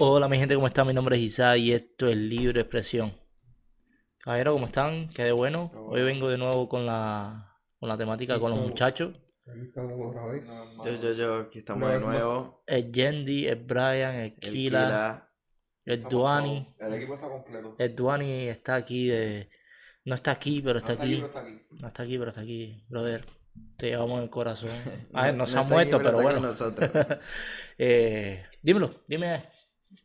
Hola mi gente, ¿cómo están? Mi nombre es Isa y esto es Libre Expresión. Caballero, ¿cómo están? Qué de bueno. Hoy vengo de nuevo con la, con la temática con los muchachos. Aquí estamos otra vez. Yo, yo, yo, aquí estamos de nuevo. Es Yendi, es Brian, es El Kila, Kila. es Estamos Duani. El equipo está completo. El Duani está aquí de... No está aquí, pero está No aquí. pero está aquí. No está aquí, pero está aquí, brother. Te llevamos el corazón. A ver, no, No se ha está aquí, muerto, pero bueno. Eh, dímelo, dime,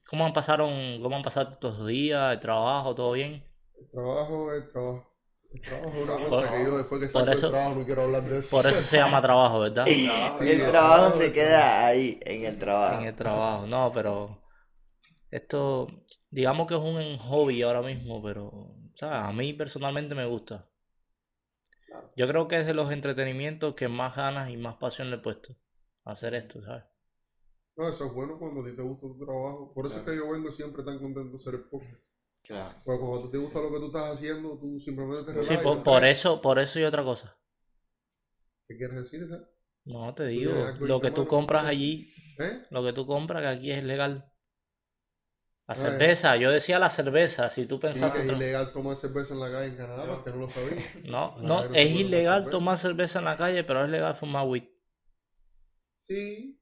¿cómo han pasaron, cómo han pasado estos días, el trabajo, todo bien? El trabajo, el trabajo. El trabajo es una Por- cosa que yo después que por salgo del eso- trabajo no quiero hablar de eso. Por eso se llama trabajo, ¿verdad? Sí, el trabajo se queda ahí, en el trabajo. En el trabajo, no, pero esto, digamos que es un hobby ahora mismo, pero, ¿sabes? A mí personalmente me gusta. Yo creo que es de los entretenimientos que más ganas y más pasión le he puesto a hacer esto, ¿sabes? No, eso es bueno cuando a ti te gusta tu trabajo. Por eso es que yo vengo siempre tan contento de hacer el podcast. Claro. Porque cuando a ti te gusta lo que tú estás haciendo, tú simplemente te Sí, por, por eso, por eso y otra cosa. ¿Qué quieres decir? esa? No, te digo, lo que tú compras allí, ¿Eh? lo que tú compras que aquí es legal. La cerveza, yo decía la cerveza, si tú Sí, pensaste... que es ilegal tomar cerveza en la calle en Canadá, porque no lo sabía. No, no, es ilegal cerveza. tomar cerveza en la calle, pero es legal fumar weed. Sí,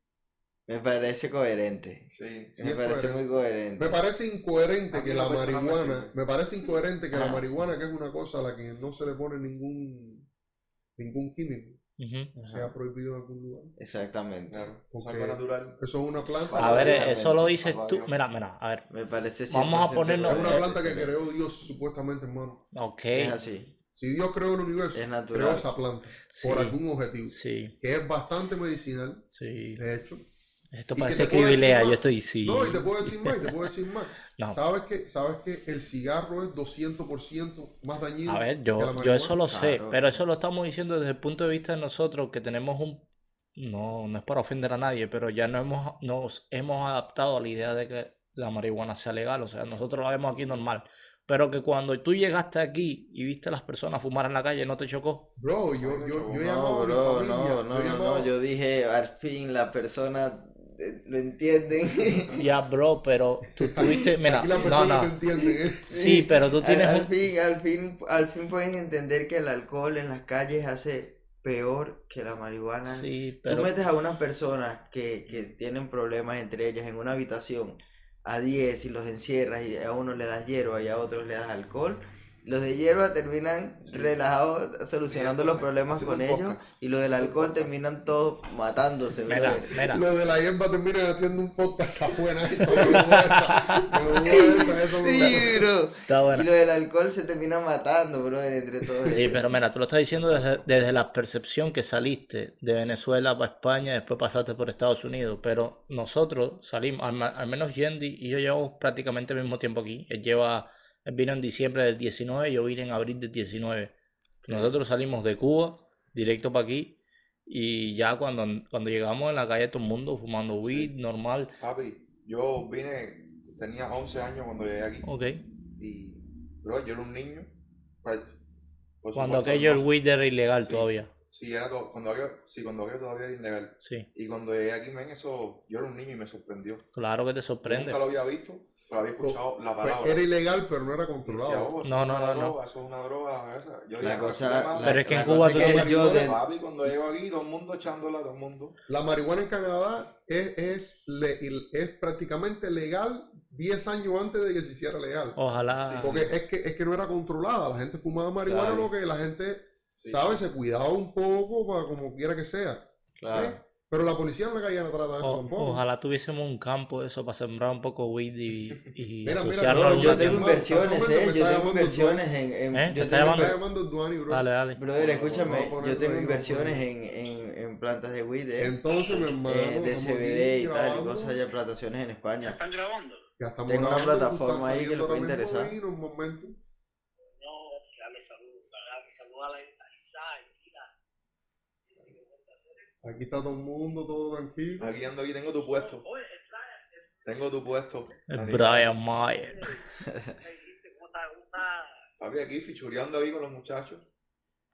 Me parece coherente. Sí, Me parece coherente. muy coherente. Me parece incoherente que la marihuana, me parece incoherente que la marihuana, que es una cosa a la que no se le pone ningún ningún químico, Ujú. Ajá. sea prohibido en algún lugar. Exactamente. claro. Algo natural. Eso es una planta. A ver, eso lo dices tú. Mira, mira, a ver. Me parece Vamos a 100% ponernos- es una planta que creó Dios supuestamente, hermano. Ok. Es así. Si Dios creó el universo, Es natural. creó esa planta Sí, por algún objetivo, sí, que es bastante medicinal, sí. de hecho. Esto parece más. yo estoy, sí. No, y te puedo decir más, y te puedo decir más. No. ¿Sabes que, ¿Sabes que el cigarro es 200% más dañino A ver, que yo, la yo eso lo sé, Claro. pero eso lo estamos diciendo desde el punto de vista de nosotros que tenemos un... No, no es para ofender a nadie, pero ya no hemos, nos hemos adaptado a la idea de que la marihuana sea legal, o sea, nosotros la vemos aquí normal, pero que cuando tú llegaste aquí y viste a las personas fumar en la calle, ¿no te chocó? Bro, yo, yo, yo No, a mi bro, familia, no, yo no, no, no. Yo dije, al fin la persona lo entienden. Ya, bro, pero tú tuviste, mira, no, no, ¿eh? sí, pero tú tienes al, fin, al fin, al fin pueden entender que el alcohol en las calles hace peor que la marihuana. Sí, Tú metes a unas personas que, que tienen problemas entre ellas en una habitación a 10 y los encierras y a uno le das hierba y a otros le das alcohol. Los de hierba terminan Sí. relajados solucionando los problemas con ellos podcast. y los del alcohol terminan todos matándose, Mira, mira, Lo de la hierba terminan haciendo un podcast, está buena eso Sí, bro. está bueno. Y lo del alcohol se termina matando, brother, entre todos. Sí, ellos. pero mira, tú lo estás diciendo desde, desde la percepción que saliste de Venezuela para España, después pasaste por Estados Unidos, pero nosotros salimos, al, al menos Yendi y yo llevamos prácticamente el mismo tiempo aquí. Él lleva, él vino en diciembre del 19, yo vine en abril del 19. Nosotros salimos de Cuba directo para aquí y ya cuando, cuando llegamos en la calle todo el mundo fumando weed, normal. Papi, yo vine, tenía 11 años cuando llegué aquí. Ok. Y, bro, yo era un niño. Pues, Cuando aquello el weed era ilegal Sí. todavía. Sí, era todo, cuando aquello, sí, cuando todavía era ilegal. Sí, Y cuando llegué aquí, men, eso, yo era un niño y me sorprendió. claro que te Yo sorprende. nunca lo había visto, pero había escuchado la Pues palabra. era ilegal, pero no era Y decía, controlado. "Oh, eso No, no, una no, no. droga, Eso es una droga esa. Yo La cosa, la- Pero es que en Cuba tú es que tienes- yo de- Papi, cuando llego aquí, todo el mundo echándola, todo el mundo. La marihuana en Canadá es, es, le- es prácticamente legal 10 años antes de que se hiciera legal. Ojalá. Sí. Porque es que, es que no era controlada, la gente fumaba marihuana, Claro. lo que la gente, Sí, ¿sabes? sí. Se cuidaba un poco para como quiera que sea. Claro. ¿eh? Pero la policía en la calle no trata de eso O- tampoco. ojalá tuviésemos un campo eso para sembrar un poco weed y, y Mira, mira, asociarlo no, yo tengo inversiones, eh. Yo tengo llamando inversiones en. en- ¿Eh? ¿Te yo está tengo llamando? está llamando Duani, bro. Dale, dale. Brother, escúchame, yo tengo inversiones en, en, en plantas de weed, eh, Entonces, mi hermano, eh, de CBD y tal, y cosas de plantaciones en España. ¿Están grabando? Ya estamos Tengo una plataforma ahí que le saliendo puede interesar. ahí en un momento. No, dale saludos, dale saludos a la a Isaac, mira. Aquí está todo el mundo, todo tranquilo. Aquí ando, aquí tengo tu puesto. Tengo tu puesto. El. Brian Mayer. Papi, aquí fichureando ahí con los muchachos.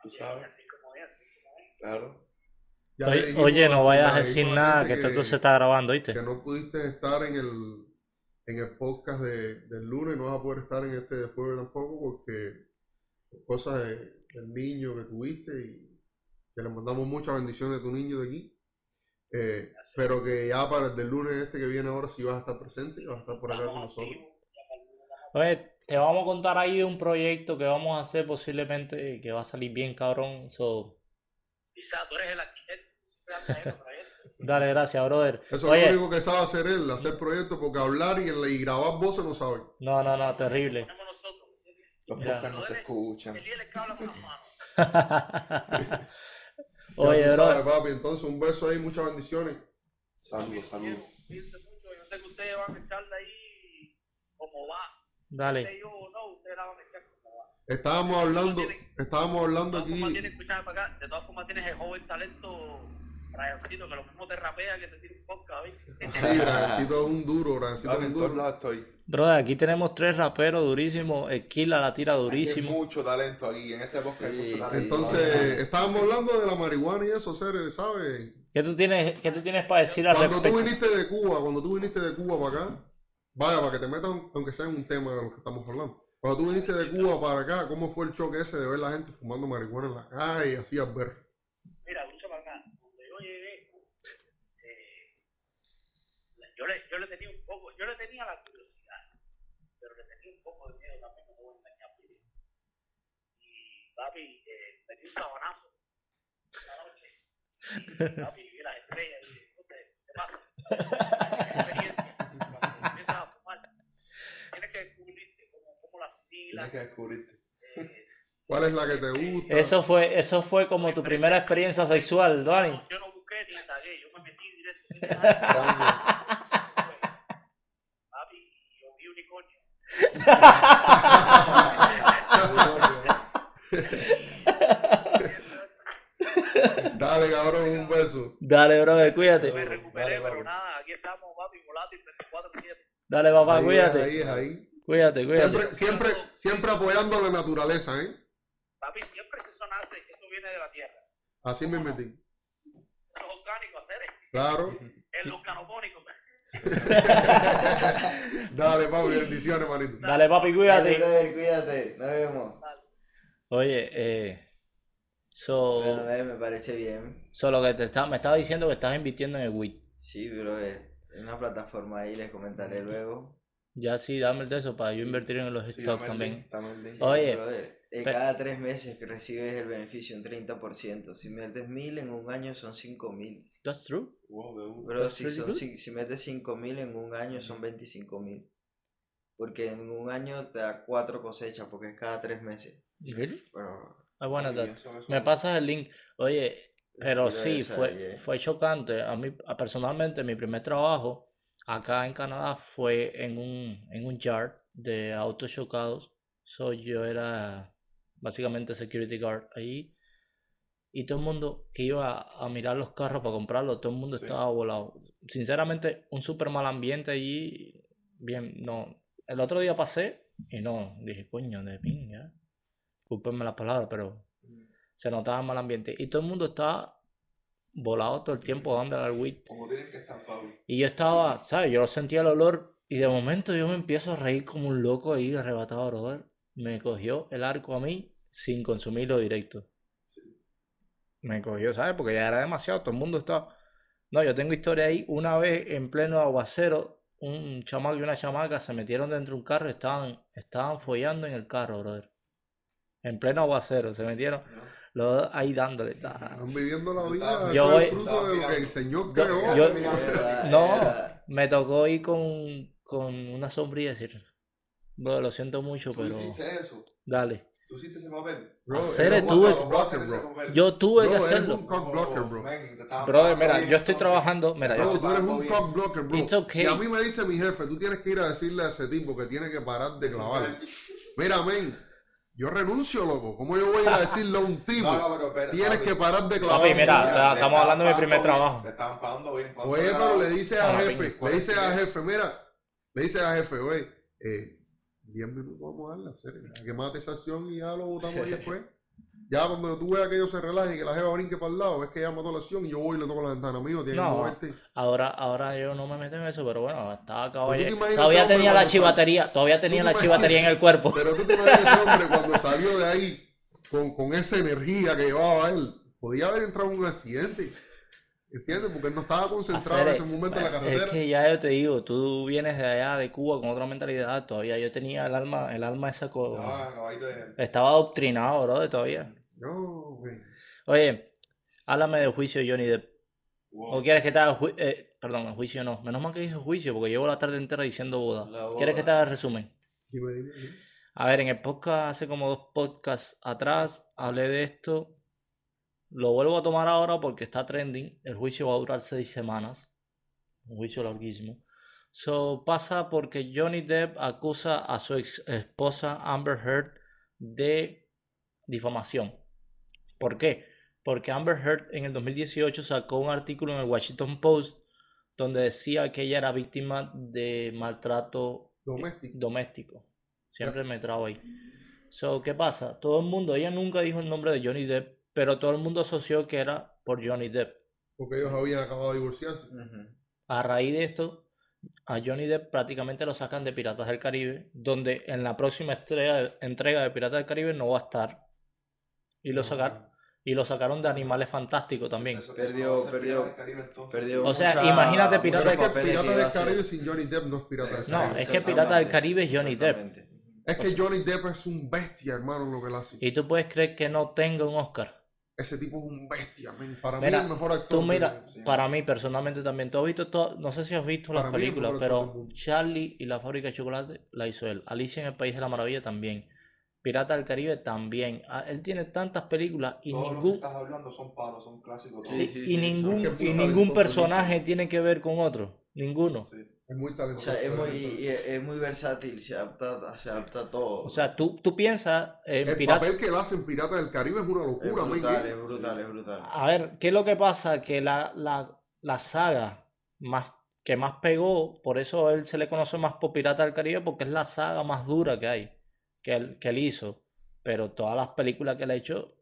Tú sabes, Así como es, así como es. claro. Ya Oye, dijimos oye, no vayas a decir nada, que esto, se está grabando, ¿viste? que no pudiste estar en el en el podcast de- del lunes, no vas a poder estar en este de jueves tampoco porque por cosas de- del niño que tuviste y que le mandamos muchas bendiciones a tu niño de aquí. Eh, pero que ya para el del lunes este que viene ahora sí vas a estar presente y vas a estar por acá con nosotros. Oye, te vamos a contar ahí de un proyecto que vamos a hacer posiblemente que va a salir bien cabrón. So, Quizá tú eres el arquitecto. dale, gracias, brother. Eso es lo único que sabe hacer él, hacer proyectos, porque hablar y, y grabar voces no sabe. no, no, no, terrible. Los podcasts no se escuchan. Oye, tú sabes, bro, papi. Entonces, un beso ahí, muchas bendiciones. Saludos, saludos. Cuídense mucho. Yo sé que ustedes van a echarle ahí como va. dale. Yo no, ustedes la van a echar como va. Estábamos hablando, estábamos hablando aquí. De todas formas tienes el joven talento Briancito, que lo mismo te rapea que te tiene un podcast, ¿viste? Sí, es un duro, Brancito es un duro. lados estoy. Brother, aquí tenemos tres raperos durísimos. Killa la tira Hay durísimo. mucho talento aquí. En este podcast hay Sí, mucho talento. Entonces, estábamos hablando de la marihuana y eso, Cere, ¿sabes? ¿Qué tú tienes, qué tú tienes para decir al Cuando tú respecto? viniste de Cuba, cuando tú viniste de Cuba para acá, vaya, para que te metan, aunque sea en un tema de lo que estamos hablando. Cuando tú viniste de Cuba para acá, ¿cómo fue el choque ese de ver la gente fumando marihuana en la calle, así al ver? Mira, escucha para acá. Cuando yo llegué, eh, yo, le, yo le tenía un poco, yo le tenía la curiosidad, pero le tenía un poco de miedo también, no te voy a engañar. Y papi, eh, me di un sabanazo una noche. Y papi, vi las estrellas y dije, ¿qué pasa? Experiencia. Cuando empiezas a fumar, tienes que descubrirte cómo, cómo las Tienes filas, que descubrirte. eh, ¿Cuál es la que te gusta? Eso fue, eso fue como tu primera experiencia sexual, Dani. yo no busqué ni indagué, yo me metí directo. Papi, y yo vi unicornio. Dale, cabrón, un beso. Dale, brother, cuídate. Me recuperé, Dale, pero nada, aquí estamos, papi, volátil 24-7. Dale, papá, Ahí es, cuídate. ahí es, ahí. Cuídate, cuídate. Siempre, siempre, siempre apoyando la naturaleza, ¿eh? Papi, siempre si eso nace, eso viene de la tierra. Así me metí. Eso es orgánico, hacer Claro. el organopónico. Dale, papi, bendiciones, manito. Dale, papi, Dale, cuídate. brother, cuídate. Nos vemos. Oye, eh. So, Bueno, eh, me parece bien. so lo que te está, me estaba diciendo que estás invirtiendo en el WIT. Sí, brother. En una plataforma ahí les comentaré luego. Ya sí, dame el de eso para yo invertir en los Sí, stocks también. link. Oye, Brother, de pe- cada tres meses que recibes el beneficio un 30%. Si metes mil en un año son cinco mil. That's true. Wow. Pero That's si, really son, si, si metes cinco mil en un año son 25 mil. Porque en un año te da cuatro cosechas porque es cada tres meses. Really? Pero I wanna Ay, that. eso- eso- Me pasas el link. Oye, pero sí, esa fue, eh. fue chocante. A mí, a- personalmente, mi primer trabajo acá en Canadá fue en un, en un yard de autos chocados. So, yo era básicamente security guard allí. Y todo el mundo que iba a mirar los carros para comprarlos, todo el mundo Sí. estaba volado. Sinceramente, un súper mal ambiente allí. Bien, no. El otro día pasé y no, dije, coño, de pinga. Discúlpenme las palabras, pero se notaba mal ambiente. Y todo el mundo estaba volado todo el tiempo dándole al weed. Como tienen que estar, papi. Y yo estaba, ¿sabes? Yo sentía el olor y de momento yo me empiezo a reír como un loco ahí, arrebatado, brother. Me cogió el arco a mí sin consumirlo directo. Me cogió, ¿sabes? Porque ya era demasiado, todo el mundo estaba... No, yo tengo historia ahí. Una vez en pleno aguacero, un chamaco y una chamaca se metieron dentro de un carro y estaban, estaban follando en el carro, brother. En pleno aguacero, se metieron los dos ahí dándole. Están viviendo la vida. Yo eso voy- es el fruto de lo que el Señor creó. yo- No. Me tocó ir con, con una sombrilla y decir, bro, lo siento mucho, Tú pero hiciste eso. dale. Tú hiciste ese papel. Bro, Hacer eres el un tuve- cock blocker, bro. Yo tuve Bro, que hacerlo. un cock blocker, bro. Brother, mira, yo estoy trabajando, mira, Bro, yo- tú eres un cock blocker, bro. It's okay. Si a mí me dice mi jefe, tú tienes que ir a decirle a ese tipo que tiene que parar de clavar. Mira, men, yo renuncio, loco. ¿Cómo yo voy a ir a decirle a un tipo? No, no, pero Tienes papi. que parar de clavar. Papi, mira, estamos hablando de mi primer trabajo. Le estaban pagando bien. ¿cuánto Oye, pero le dice a jefe, le dice a jefe, mira, le dice a jefe, oye, eh, 10 minutos vamos a darle, hacer, a que mate esa acción y ya lo votamos ahí después. Ya cuando tú veas que ellos se relajen y que la jeva brinque para el lado, ves que ella mató la acción y yo voy y le toco la ventana. Amigo, tiene No. que moverte. Ahora, ahora yo no me meto en eso, pero bueno, estaba imaginas Todavía tenía la chivatería, todavía tenía te la chivatería en el cuerpo. Pero tú te imaginas ese hombre cuando salió de ahí con, con esa energía que llevaba él. Podía haber entrado en un accidente. ¿Entiendes? Porque él no estaba concentrado en ese momento en la Es carretera. que ya yo te digo, tú vienes de allá de Cuba con otra mentalidad, todavía yo tenía el alma, el alma esa co- No. Estaba adoctrinado, bro, todavía. No, güey. Oye, háblame del juicio de Johnny Depp. Wow. ¿O quieres que te haga ju- eh, perdón, el juicio no. Menos mal que dije juicio, porque llevo la tarde entera diciendo boda. ¿Quieres que te haga el resumen? Dime, dime, dime. A ver, en el podcast, hace como dos podcasts atrás, hablé de esto. Lo vuelvo a tomar ahora porque está trending. El juicio va a durar seis semanas. Un juicio larguísimo. So, pasa porque Johnny Depp acusa a su ex esposa Amber Heard de difamación. ¿Por qué? Porque Amber Heard en el 2018 sacó un artículo en el Washington Post donde decía que ella era víctima de maltrato Doméstico. doméstico. Siempre me trabo ahí. So, ¿qué pasa? Todo el mundo, ella nunca dijo el nombre de Johnny Depp, pero todo el mundo asoció que era por Johnny Depp. Porque ellos habían acabado de divorciarse. A raíz de esto, a Johnny Depp prácticamente lo sacan de Piratas del Caribe, donde en la próxima entrega, entrega de Piratas del Caribe no va a estar. Y lo, sacar, y lo sacaron de Animales Fantásticos también. Eso- eso Perdió- no perdió- Piratas del Caribe, entonces. Perdió O sea, mucha- imagínate Pirata Piratas iba a del hacer. Caribe sin Johnny Depp no es Piratas del No, Caribe. es que Pirata del Caribe es Johnny Depp. Es o que sea- Johnny Depp es un bestia, hermano, lo que él hace. Y tú puedes creer que no tenga un Oscar. Ese tipo es un bestia. Para Mira, mí el mejor actor. Tú mira, para mí personalmente también, tú has visto todo, no sé si has visto las Para películas, pero. Charlie y la fábrica de chocolate la hizo él. Alicia en el País de la Maravilla también. Pirata del Caribe también. Ah, Él tiene tantas películas y Todos los que ningún estás hablando son palos, son clásicos. sí, Sí, sí, y sí, ningún y ningún personaje tiene que ver con otro, ninguno. Es muy O talentoso. sea, es muy, es muy versátil, se adapta, se adapta a todo. O sea, tú, tú piensas en El Pirata papel que él hace en Pirata del Caribe es una es locura, men. brutal, que- es brutal, es brutal. A ver, ¿qué es lo que pasa? Que la, la, la saga más, que más pegó, por eso él se le conoce más por Pirata del Caribe, porque es la saga más dura que hay, que él, que él hizo. Pero todas las películas que él ha hecho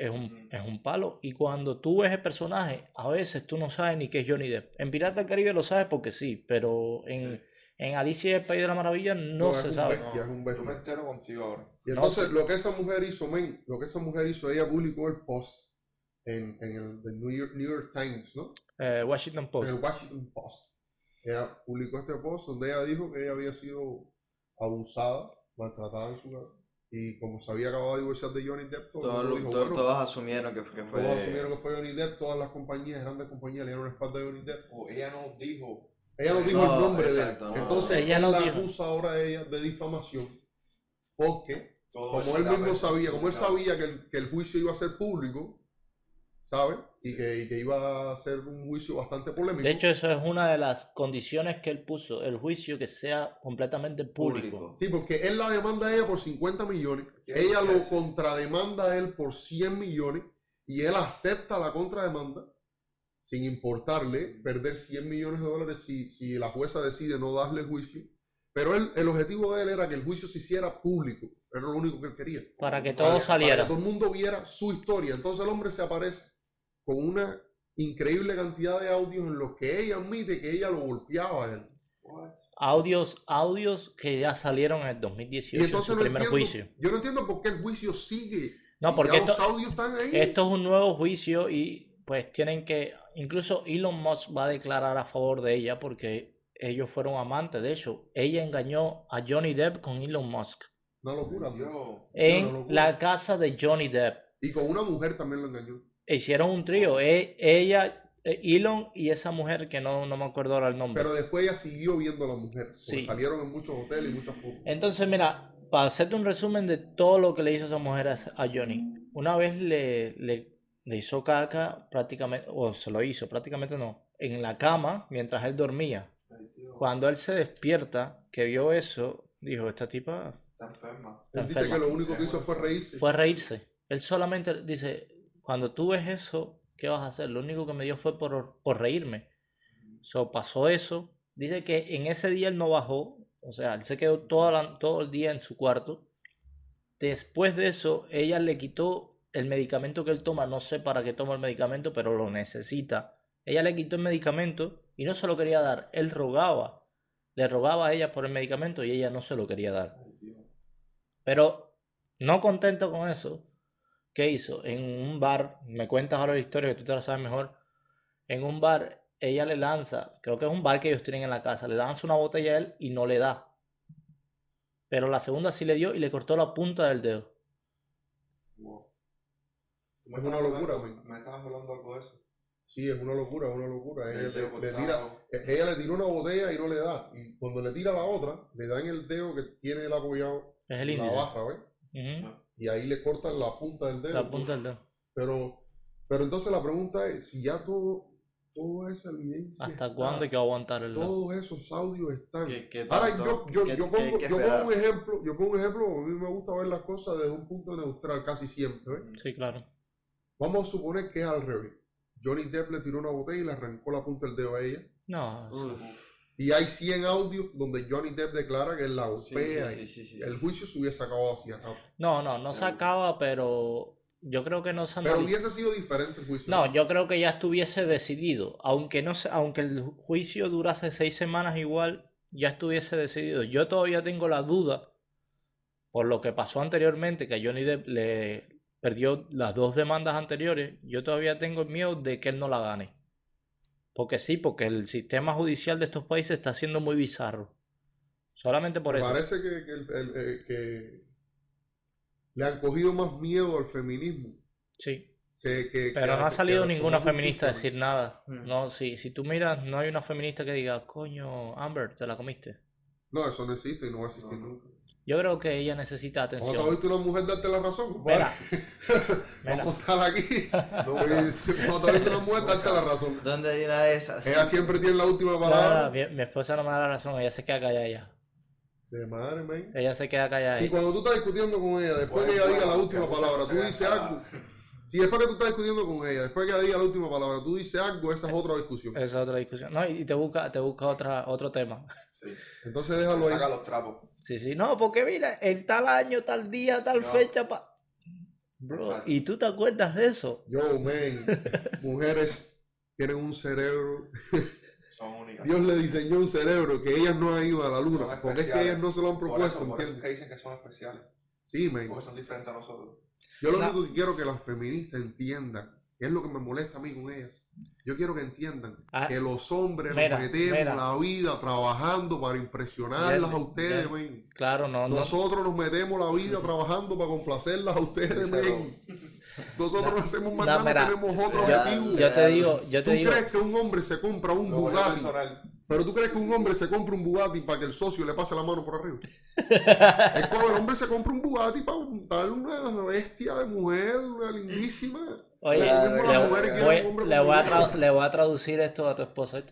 es un, es un palo. Y cuando tú ves el personaje, a veces tú no sabes ni qué es Johnny Depp. En Pirata del Caribe lo sabes porque sí, pero en, en Alicia y el País de la Maravilla no, No, es se un sabe. bestia. es un bestia. Yo me entero contigo ahora. Y No, entonces sí. lo que esa mujer hizo, men, lo que esa mujer hizo, ella publicó el post en, en el the New York, New York Times, ¿no? Eh, Washington En Post. el Washington Post. Ella publicó este post donde ella dijo que ella había sido abusada, maltratada en su casa. Y como se había acabado de divorciar de Johnny Depp, todo Todos, dijo, bueno, todos asumieron que, que fue. todos asumieron que fue Johnny Depp, todas las compañías, grandes compañías, le dieron la espalda a Johnny Depp. O ella nos dijo. Ella no dijo No, el nombre exacto, de no. él. Entonces Ella él no la dijo. acusa ahora a ella de difamación porque todo como él mismo sabía, como él sabía que el, que el juicio iba a ser público, ¿sabes? Y que, y que iba a ser un juicio bastante polémico. De hecho, eso es una de las condiciones que él puso, el juicio que sea completamente público. Público. sí, porque él la demanda a ella por 50 millones, ¿Qué ella lo hace? contrademanda a él por 100 millones y él acepta la contrademanda sin importarle perder 100 millones de dólares si, si la jueza decide no darle el juicio. Pero él, el objetivo de él era que el juicio se hiciera público, era lo único que él quería. Para que Para- todo para saliera. que todo el mundo viera su historia. Entonces el hombre se aparece con una increíble cantidad de audios en los que ella admite que ella lo golpeaba a él. What? Audios, audios que ya salieron en el 2018 Y en su no primer entiendo, juicio. yo no entiendo por qué el juicio sigue. No, porque esto, los audios están ahí. esto es un nuevo juicio y pues tienen que, incluso Elon Musk va a declarar a favor de ella porque ellos fueron amantes. De hecho, ella engañó a Johnny Depp con Elon Musk Una locura. En Una locura. la casa de Johnny Depp. Y con una mujer también lo engañó. Hicieron un trío, e- ella, eh, Elon y esa mujer que no, no me acuerdo ahora el nombre. Pero después ella siguió viendo a la mujer. Porque Sí. salieron en muchos hoteles y muchas fotos. Entonces, mira, para hacerte un resumen de todo lo que le hizo esa mujer a, a Johnny, una vez le, le, le hizo caca prácticamente, o se lo hizo, prácticamente no, en la cama mientras él dormía. Cuando él se despierta, que vio eso, dijo, esta tipa Está enferma. Él dice que lo único que hizo fue reírse. fue reírse. Él solamente dice, cuando tú ves eso, ¿qué vas a hacer? Lo único que me dio fue por, reírme. So, pasó eso. Dice que en ese día él no bajó, o sea, él se quedó todo el día en su cuarto. Después de eso, ella le quitó el medicamento que él toma, no sé para qué toma el medicamento, pero lo necesita. Ella le quitó el medicamento y no se lo quería dar. Él rogaba, le rogaba a ella por el medicamento y ella no se lo quería dar. Pero no contento con eso, ¿qué hizo? En un bar, me cuentas ahora la historia que tú te la sabes mejor. En un bar, ella le lanza, creo que es un bar que ellos tienen en la casa, le lanza una botella a él y no le da. Pero la segunda sí le dio y le cortó la punta del dedo. Wow. ¿Tú Es una locura, hablando-. Me estabas hablando algo de eso. Sí, es una locura, es una locura. Ella le, le tira, ella le tiró una botella y no le da. Y cuando le tira la otra, le dan el dedo que tiene el apoyado Es el en la índice. barra, ¿ves? Ujú, Y ahí le cortan la punta del dedo. La punta del dedo. Pero, pero entonces la pregunta es, si ya todo, toda esa evidencia ¿Hasta está, cuándo hay que aguantar el dedo? todos esos audios están. ¿Qué- qué Ahora yo, yo, qué- yo pongo, yo pongo un ejemplo, yo pongo un ejemplo, a mí me gusta ver las cosas desde un punto neutral casi siempre. ¿ves? Sí, claro. Vamos a suponer que es al revés. Johnny Depp le tiró una botella y le arrancó la punta del dedo a ella. No, Uf, Y hay 100 audios donde Johnny Depp declara que él la sí, golpea. sí, sí, sí, sí, el juicio se hubiese acabado hacia rato. no, no, no se acaba, pero yo creo que no se Pero hubiese sido diferente el juicio. No, yo creo que ya estuviese decidido. Aunque no se- aunque el juicio durase seis semanas igual, ya estuviese decidido. Yo todavía tengo la duda, por lo que pasó anteriormente, que Johnny Depp le perdió las dos demandas anteriores, yo todavía tengo el miedo de que él no la gane. Porque sí, porque el sistema judicial de estos países está siendo muy bizarro. Solamente por Me eso. parece que, que el- el- eh, que le han cogido más miedo al feminismo. Sí. que- que- Pero que no ha salido ninguna feminista a decir nada. Mm. No, si, si tú miras, no hay una feminista que diga, coño, Amber, te la comiste. No, eso no existe y no va a existir no. nunca. Yo creo que ella necesita ¿Cuándo te has atención. visto una mujer darte la razón? Mira, mira. Vamos a estar aquí. Cuando te has visto una mujer darte la razón. ¿Dónde hay una de esas? Ella siempre tiene la última No, no, palabra. no, mi, mi esposa no me da la razón, ella se queda callada ya. De madre, man. Ella se queda callada Si cuando tú estás discutiendo con ella, después que Bueno, ella diga bueno, la última que muchas palabra, tú dices algo. Si después que tú estás discutiendo con ella, después que ella diga la última palabra, tú dices algo, esa es otra discusión. Esa es otra discusión. No, y y te busca, te busca otra, otro tema. Sí. Entonces déjalo ahí. Saca los trapos. Sí, sí, no, porque mira, en tal año, tal día, tal No. fecha, pa... Bro, Exacto. ¿y tú te acuerdas de eso? Yo, man, mujeres tienen un cerebro. Son únicas. Dios le diseñó un cerebro que ellas no han ido a la luna. Son Porque es que ellas no se lo han Por propuesto, eso, por eso que dicen que son especiales. Sí, man. Porque son diferentes a nosotros. Yo lo No. único que quiero que las feministas entiendan, que es lo que me molesta a mí con ellas. Yo quiero que entiendan Ah, que los hombres mira, nos metemos mira. la vida trabajando para impresionarlas a ustedes. Claro, no, no. Nosotros nos metemos la vida trabajando para complacerlas a ustedes, man. Nosotros no hacemos más No, nada, mira, tenemos otro ya- objetivo. Yo te digo, yo te ¿Tú digo, crees que un hombre se compra un Bugatti? Pero tú crees que un hombre se compra un Bugatti para que el socio le pase la mano por arriba. es como el hombre se compra un Bugatti para darle una bestia de mujer, una lindísima. Oye, le, voy, a dinero. tra- le voy a traducir esto a tu esposa.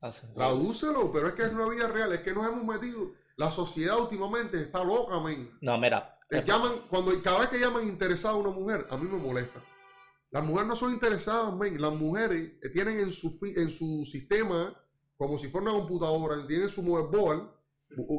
Así. Tradúcelo, pero es que es una vida real, es que nos hemos metido. La sociedad últimamente está loca, men. No, mira. Eh, llaman, cuando, cada vez que llaman interesada a una mujer, a mí me molesta. Las mujeres no son interesadas, men. Las mujeres eh, tienen en su, fi- en su sistema, como si fuera una computadora, tienen su motherboard,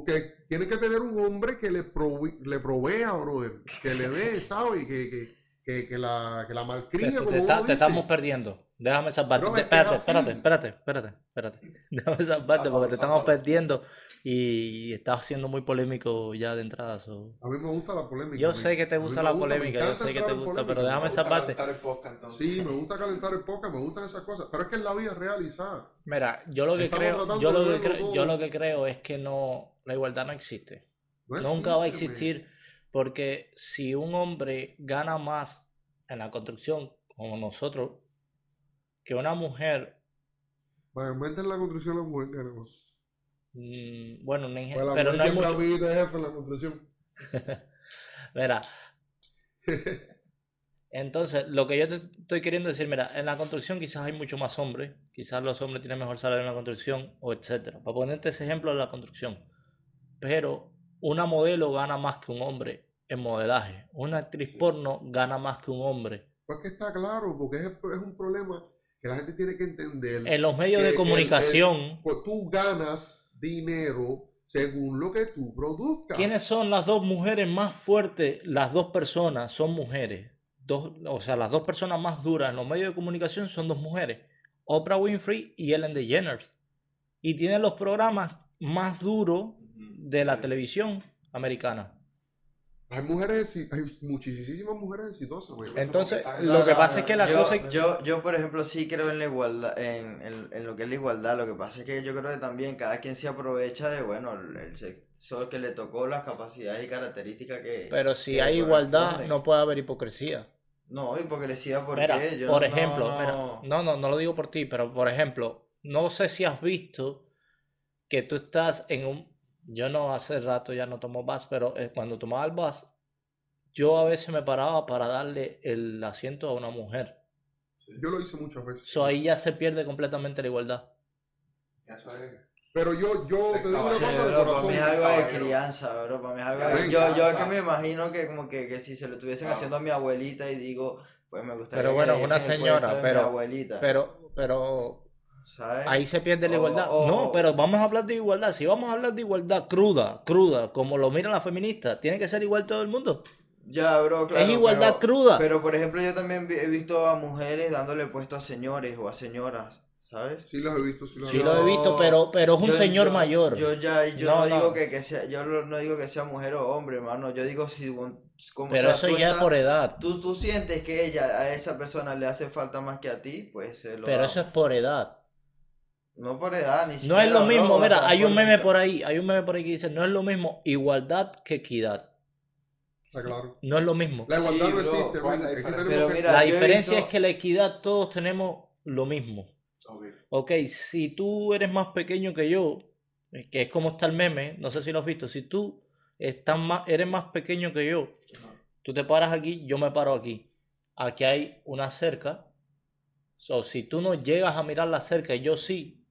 que tienen que tener un hombre que le, provi- le provea, brother. Que le dé, ¿sabes? Que, que, que, que la, que la malcría, te- como te uno está- te dice. estamos perdiendo. Déjame salvarte. No, espérate, espérate, espérate, espérate, espérate. Déjame salvarte porque te estamos perdiendo y estás siendo muy polémico ya de entrada. so. A mí me gusta la polémica. Yo sé que te gusta la polémica, yo sé que te gusta, polémica. pero déjame Me gusta salvarte. calentar el podcast, entonces. Sí, me gusta calentar el podcast, me gustan esas cosas, pero es que es la vida realizada. Mira, yo lo que Estamos creo, yo lo que creo, todo. yo lo que creo es que no, la igualdad no existe. No Nunca va a existir porque si un hombre gana más en la construcción como nosotros que una mujer, Mayormente en la construcción la mujer gana más. mm, bueno, no Pues pero no hay mucho. de jefe en la construcción. Mira, entonces lo que yo te estoy queriendo decir, mira, en la construcción quizás hay mucho más hombres, quizás los hombres tienen mejor salario en la construcción o etcétera. Para ponerte ese ejemplo de la construcción, pero una modelo gana más que un hombre en modelaje, una actriz Sí. porno gana más que un hombre. Pues que está claro, porque es, es un problema que la gente tiene que entender. En los medios de el- comunicación, Pues tú ganas dinero según lo que tú produzcas. ¿quiénes son las dos mujeres más fuertes? Las dos personas son mujeres. dos, o sea, las dos personas más duras en los medios de comunicación son dos mujeres, Oprah Winfrey y Ellen DeGeneres. Y tienen los programas más duros de la Sí. televisión americana. Hay mujeres, hay muchísimas mujeres exitosas, güey. Entonces, lo que No, pasa no, es que la yo, cosa... yo, yo, por ejemplo, sí creo en la igualdad, en, en, en lo que es la igualdad. Lo que pasa es que yo creo que también cada quien se aprovecha de, bueno, el sexo que le tocó, las capacidades y características que. Pero si que hay igualdad, no puede haber hipocresía. No, hipocresía, ¿por Mira, qué? Yo por no- ejemplo, no- mira, no, no, no lo digo por ti, pero por ejemplo, no sé si has visto que tú estás en un, yo no hace rato ya no tomo bus, pero eh, cuando tomaba el bus, yo a veces me paraba para darle el asiento a una mujer. Yo lo hice muchas veces. So ahí ya se pierde completamente la igualdad. Eso es. Pero yo, yo te digo una cosa Sí, de bro, para mí es algo de crianza, bro, para mí es algo de... Yo, yo es que me imagino que como que, que si se lo estuviesen Claro. haciendo a mi abuelita y digo, pues me gustaría Pero que bueno, le una señora, mi pero- abuelita, Pero, pero ¿sabes? ahí se pierde la igualdad. o- No, pero vamos a hablar de igualdad. Si vamos a hablar de igualdad cruda, cruda, como lo miran las feministas, tiene que ser igual todo el mundo. Ya, bro, claro. es igualdad pero- cruda. Pero, por ejemplo, yo también he visto a mujeres dándole puesto a señores o a señoras, ¿sabes? Sí los he visto, sí los Sí he lo visto. he visto, pero, pero es un Yo- señor yo- mayor. Yo ya, yo No, no, no. digo que, que sea, yo no digo que sea mujer o hombre, hermano. Yo digo si, como pero sea, eso ya es estás- por edad. Tú, tú sientes que ella, a esa persona le hace falta más que a ti, pues se lo Pero da. eso es por edad. No por edad, ni No siquiera. es lo bro, mismo, mira, hay un meme por- ahí, hay un meme por ahí que dice, no es lo mismo igualdad que equidad. Está claro. No es lo mismo. La igualdad Sí, no bro. existe, ¿Cuál es men. la Es que diferencia? tenemos Pero que- mira, La diferencia visto- es que la equidad todos tenemos lo mismo. Ok. Ok, si tú eres más pequeño que yo, eh, que es como está el meme, no sé si lo has visto, si tú estás más, eres más pequeño que yo, tú te paras aquí, yo me paro aquí. Aquí hay una cerca. So, si tú no llegas a mirar la cerca y yo sí,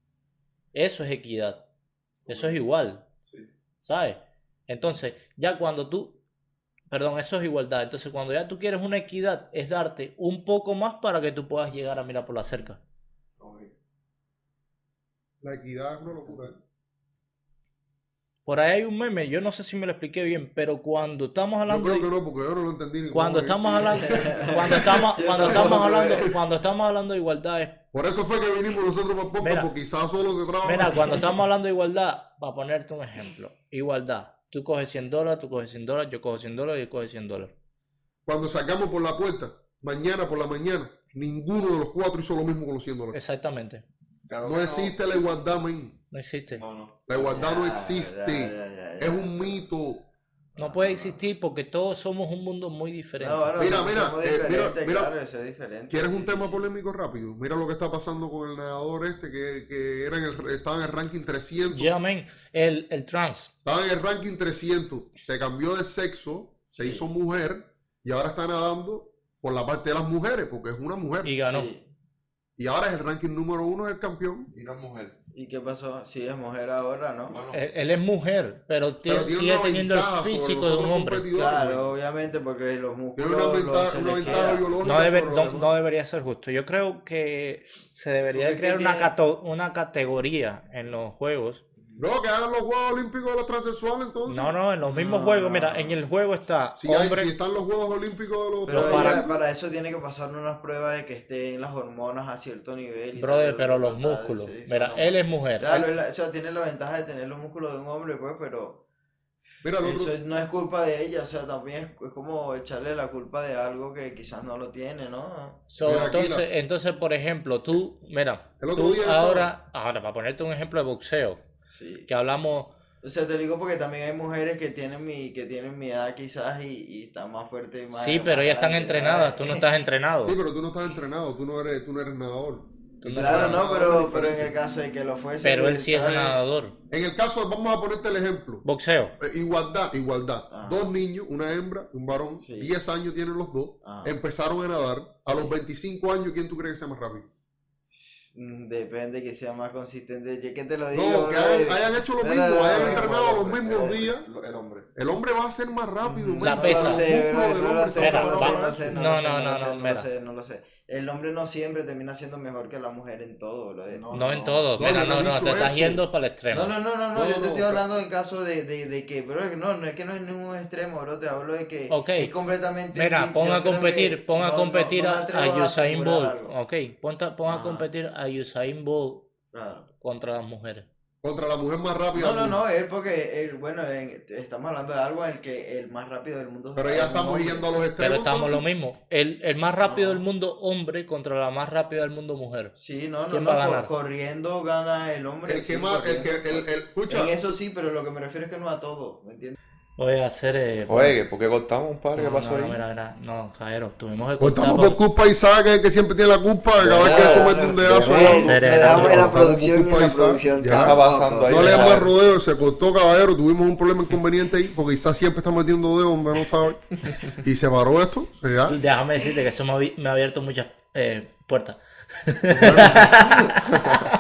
eso es equidad. Eso es igual. Sí. ¿Sabes? Entonces, ya cuando tú, perdón, eso es igualdad. Entonces, cuando ya tú quieres una equidad, es darte un poco más para que tú puedas llegar a mirar por la cerca. La equidad es una locura. Por ahí hay un meme, yo no sé si me lo expliqué bien, pero cuando estamos Yo hablando creo de- que no, porque yo no lo entendí ni cuando es. estamos hablando cuando estamos Yo cuando estamos hablando cuando estamos hablando de igualdad es Por eso fue que vinimos nosotros para Mira. porque quizás solo se traba. Mira, cuando estamos hablando de igualdad, para ponerte un ejemplo, igualdad. Tú coges 100 dólares, tú coges 100 dólares, yo cojo 100 dólares y yo cojo 100 dólares. Cuando sacamos por la puerta, mañana por la mañana, ninguno de los cuatro hizo lo mismo con los 100 dólares. Exactamente. Claro No existe la igualdad, men. No existe. No, no. La igualdad no existe. ya, ya, ya, ya. Es un mito. No puede existir porque todos somos un mundo muy diferente. No, bueno, Mira, mira, eh, mira, diferentes, mira. claro, eso es diferente. ¿Quieres un sí, tema sí. polémico rápido? Mira lo que está pasando con el nadador este que, que era en el, estaba en el ranking 300. Ya, el, el trans. Estaba en el ranking 300. Se cambió de sexo, se Sí. hizo mujer y ahora está nadando por la parte de las mujeres porque es una mujer. Y Y, ganó. Sí. ahora es el ranking número uno, es el campeón. Y una mujer. ¿Y qué pasó? Sí, es mujer ahora, ¿no? Bueno, Él, él es mujer, pero, tie- Pero tiene sigue teniendo el físico de un hombre. Claro, güey. obviamente, porque los músculos una los-. No, debe- no, no debería ser justo. Yo creo que se debería Porque de es crear una, tiene- cato- una categoría en los juegos. No, que hagan los Juegos Olímpicos de los transexuales entonces. No, no, en los mismos No, juegos. no, Mira, en el juego está Si, hay- hombre. si están los Juegos Olímpicos de los Pero para- para... eso tiene que pasar unas pruebas de que estén las hormonas a cierto nivel. y Brother, tal, pero tal, los tal, músculos. sí, Mira, no. él es mujer. Claro, Él- o sea, tiene la ventaja de tener los músculos de un hombre, pues, pero Mira, otro, eso no es culpa de ella, o sea, también es, es como echarle la culpa de algo que quizás no lo tiene, ¿no? So, Mira, aquí entonces, la- entonces, por ejemplo, tú, mira, El otro tú día estaba- ahora, ahora, para ponerte un ejemplo de boxeo, Sí. que hablamos, O sea, te digo porque también hay mujeres que tienen mi, que tienen mi edad quizás y, y están más fuertes y más sí, pero más ellas están entrenadas, ¿sabes? tú no estás entrenado. sí, pero tú no estás entrenado, tú no eres, tú no eres nadador. Tú Claro, no, pero, pero en el caso de que lo fuese. Pero él sí es ¿sabes? nadador. En el caso, vamos a ponerte el ejemplo. Boxeo. Eh, Igualdad, igualdad. Ajá. Dos niños, una hembra, un varón, Sí. 10 años tienen los dos, Ajá. empezaron a nadar. A los 25 años, ¿quién tú crees que sea más rápido? Mm, Depende que sea más consistente. Que te lo digo. No, que hayan, hayan hecho lo mismo, no, no, hayan no, entrenado el los mismos el- días. El hombre. El hombre va a ser más rápido. La pesa. No lo sé, no sé, lo sé, no lo sé. El hombre no siempre termina siendo mejor que la mujer en todo, bro. No, No en todo. no, no no, te estás eso. yendo para el extremo. No, no, no, no, no, No, yo te estoy no. hablando en caso de, de, de que, bro, no, no es que no es ningún extremo, bro, te hablo de que es completamente... Mira, pon a competir, pon a no- competir a- Usain Bolt. Ok, ponte- pon a competir a Usain Bolt contra las mujeres. Contra la mujer más rápida. No, no, no, él porque, él, bueno, en- estamos hablando de algo en el que el más rápido del mundo Pero es ya estamos hombre. yendo a los extremos. Pero estamos lo mismo. El, el más rápido No. del mundo hombre contra la más rápida del mundo mujer. Sí, no, no, ¿Quién no, corriendo gana el hombre. El que más, el que, el, el, escucha, En eso sí, pero lo que me refiero es que no a todo, ¿me entiendes? Voy a hacer. Eh, Oye, ¿por qué cortamos un padre? no, ¿Qué pasó no, ahí? no, mira, mira, no, Jaero, tuvimos que cortar cortamos por- por culpa de Isaac, que es el que siempre tiene la culpa, que cada vez que eso mete un dedazo. Le eh, damos en la producción y en la producción. Ya. ¿Qué está pasando ahí? No le damos más rodeo, se cortó caballero, tuvimos un problema inconveniente ahí, porque Isaac siempre está metiendo dedos donde no sabe. Y se paró esto, Déjame decirte que eso me ha, abi- me ha abierto muchas eh, puertas. sí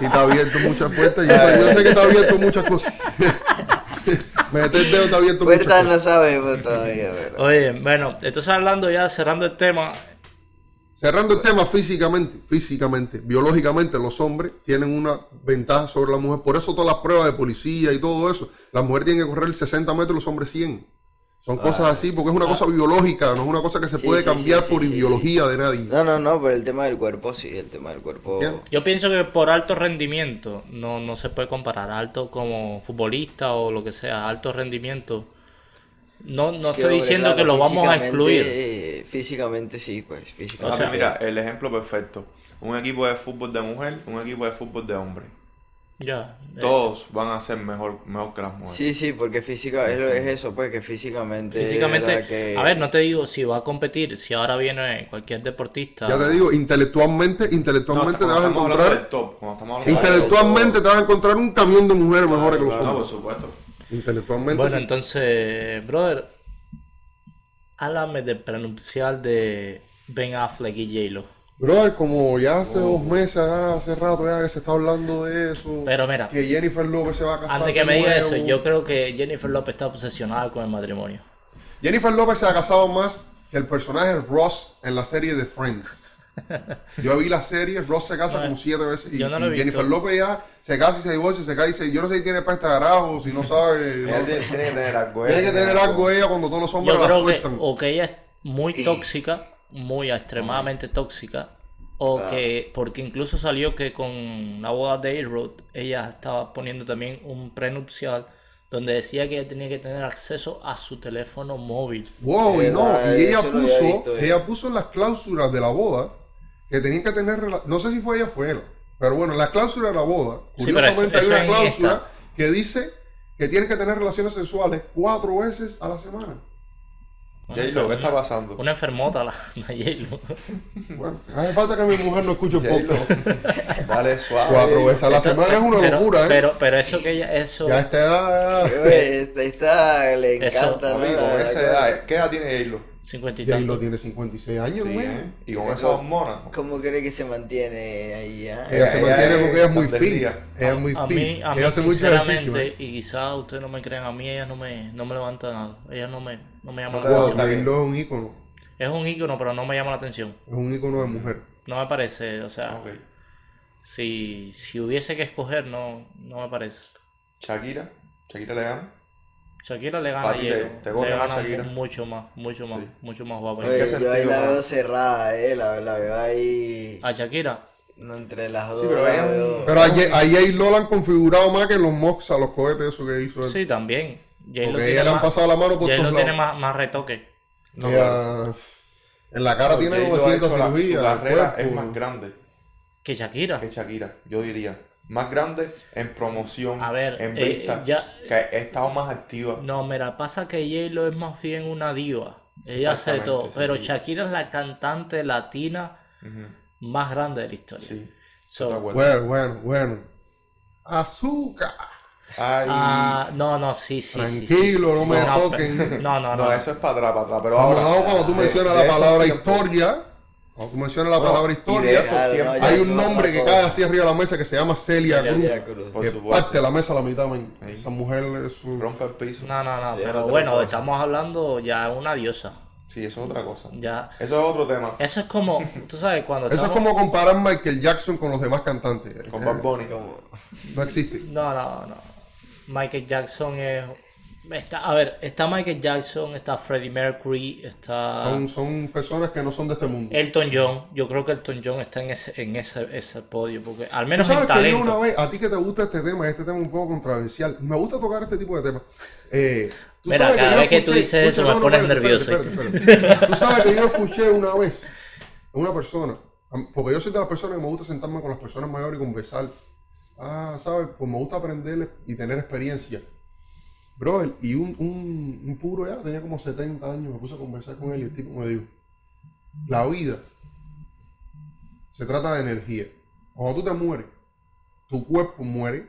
está abierto muchas puertas. Yo sé, yo sé que está abierto muchas cosas. Meter el dedo está abierto cosas. no sabemos todavía, pero... Oye, bueno, entonces hablando ya, cerrando el tema, Cerrando el tema físicamente, físicamente, biológicamente, los hombres tienen una ventaja sobre la mujer. Por eso todas las pruebas de policía y todo eso, la mujer tiene que correr 60 metros, los hombres 100. Son cosas así, porque es una cosa biológica, no es una cosa que se Sí, puede sí, cambiar sí, por sí, sí, ideología de nadie. No, no, no, pero el tema del cuerpo sí, el tema del cuerpo... Yo pienso que por alto rendimiento no, no se puede comparar alto como futbolista o lo que sea, alto rendimiento. No, no Es que, estoy diciendo claro, que lo vamos a excluir. Físicamente sí, pues, O físicamente. sea, Ah, mira, el ejemplo perfecto. Un equipo de fútbol de mujer, un equipo de fútbol de hombre. Ya. eh, Todos van a ser mejor, mejor que las mujeres. Sí, sí, porque física, es, eso, pues, que físicamente... que- a ver, no te digo si va a competir, si ahora viene cualquier deportista. Ya te digo, intelectualmente, No, intelectualmente te vas a encontrar, top, intelectualmente te vas a encontrar un camión de mujeres mejores que los. No, por supuesto. Intelectualmente. Bueno, sí. entonces, brother, háblame del prenupcial de Ben Affleck y J-Lo. Brother, como ya hace dos meses, ah, hace rato ya que se está hablando de eso. Pero mira, que Jennifer López se va a casar. antes que me diga nuevo. eso, yo creo que Jennifer López está obsesionada con el matrimonio. Jennifer López se ha casado más que el personaje Ross en la serie de Friends. Yo vi la serie, Ross se casa No, como siete veces y, yo no lo y visto. Jennifer López ya se casa y se divorcia, se casa y dice, yo no sé si tiene pasta de carajo, si no sabe. No. tiene, tiene que tener algo. Tiene ella que tener algo ella cuando todos los hombres Yo la creo que sueltan. o que ella es muy tóxica, muy extremadamente tóxica, o Ah. que, porque incluso salió que con la boda de A-Road, ella estaba poniendo también un prenupcial donde decía que ella tenía que tener acceso a su teléfono móvil. Wow, y no, Verdad, y ella eso puso, visto, eh. ella puso en las cláusulas de la boda que tenían que tener, no sé si fue ella o fue él, pero bueno, en las cláusulas de la boda, Sí, pero eso- curiosamente hay eso una cláusula esta. que dice que tienen que tener relaciones sexuales cuatro veces a la semana. J-Lo, ¿qué está pasando? Una enfermota la, la J-Lo. Bueno, hace falta que mi mujer no escuche J-Lo, podcast. dale suave. Cuatro veces a la Eso- semana es una pero, locura, ¿eh? Pero, pero eso que ella, eso, ya a esta edad, ya- Oye, esta, esta le encanta, la esa edad, ¿qué edad tiene J-Lo? 50 y lo tiene 56 años, Sí, güey. ¿eh? Y con esas hormonas. ¿Cómo cree que se mantiene ahí? ah? Ella se Ella mantiene es porque ella es muy fit. Ella es muy a fit. mí, a mí ella hace mucho ejercicio. ¿eh? y quizás ustedes no me crean, a mí ella no me, no me levanta nada. Ella no me, no me llama No la atención. es un ícono. Es un ícono, pero no me llama la atención. Es un ícono de mujer. No me parece, o sea, si, si hubiese que escoger, no, no me parece. Shakira, Shakira le gana. Shakira le gana a Pa' ti te- J-Lo, te le gana Shakira. mucho más, mucho más, Sí. mucho más guapa. Oye, yo ahí la veo cerrada, eh, la, la veo ahí A Shakira, no, entre las dos. Sí, pero la veo- Pero a J- a la han configurado más que los mocks a los cohetes eso que hizo él. sí, también. Porque tiene, ella le han más, pasado la mano por todos tiene más, más retoque. No, Ella, claro. en la cara tiene J-Lo ha 900 hecho la- cirugías. Su carrera es más grande Que Shakira. que Shakira, yo diría. Más grande en promoción, A ver, en eh, vista, ya- que ha estado más activa. No, mira, pasa que J-Lo es más bien una diva. Ella hace todo. sí, pero. Shakira es la cantante latina más grande de la historia. Sí, So. Bueno, bueno, bueno. Azúcar. Ay, ah, no, no, sí, sí. sí, sí, Tranquilo, sí, no sí, me no, toquen. No, no, no, no. eso es para atrás, para atrás. Pero ahora, vamos, cuando tú mencionas de la palabra historia, Cuando tú mencionas la palabra historia, Claro, hay un nombre que cae así arriba de la mesa que se llama Celia Celia Cruz. Cruz. Que parte la mesa a la mitad. Sí. Esa mujer es un... Rompe el piso. No, no, no, Sí, pero bueno, cosa. estamos hablando ya de una diosa. Sí, eso es otra cosa. Ya. Eso es otro tema. Eso es como, tú sabes, cuando Eso es estamos... como comparar Michael Jackson con los demás cantantes. Con Eh, Bad Bunny. Como- No existe. No, no, no. Michael Jackson es... Está, a ver, está Michael Jackson, está Freddie Mercury, está Son, son personas que no son de este mundo. Elton John. Yo creo que Elton John está en ese, en ese, ese podio, porque al menos en sabes que yo una talento. vez, a ti que te gusta este tema, este tema es un poco controversial, me gusta tocar este tipo de temas. Eh, Mira, sabes cada vez que tú escuché- dices eso me pones nervioso. espérate, espérate. Tú sabes que yo escuché una vez a una persona, porque yo soy de las personas que me gusta sentarme con las personas mayores y conversar. Ah, ¿sabes? Pues me gusta aprender y tener experiencia. Brother, y un, un, un puro ya, tenía como 70 años, me puse a conversar con él y el tipo me dijo, la vida se trata de energía. Cuando tú te mueres, tu cuerpo muere,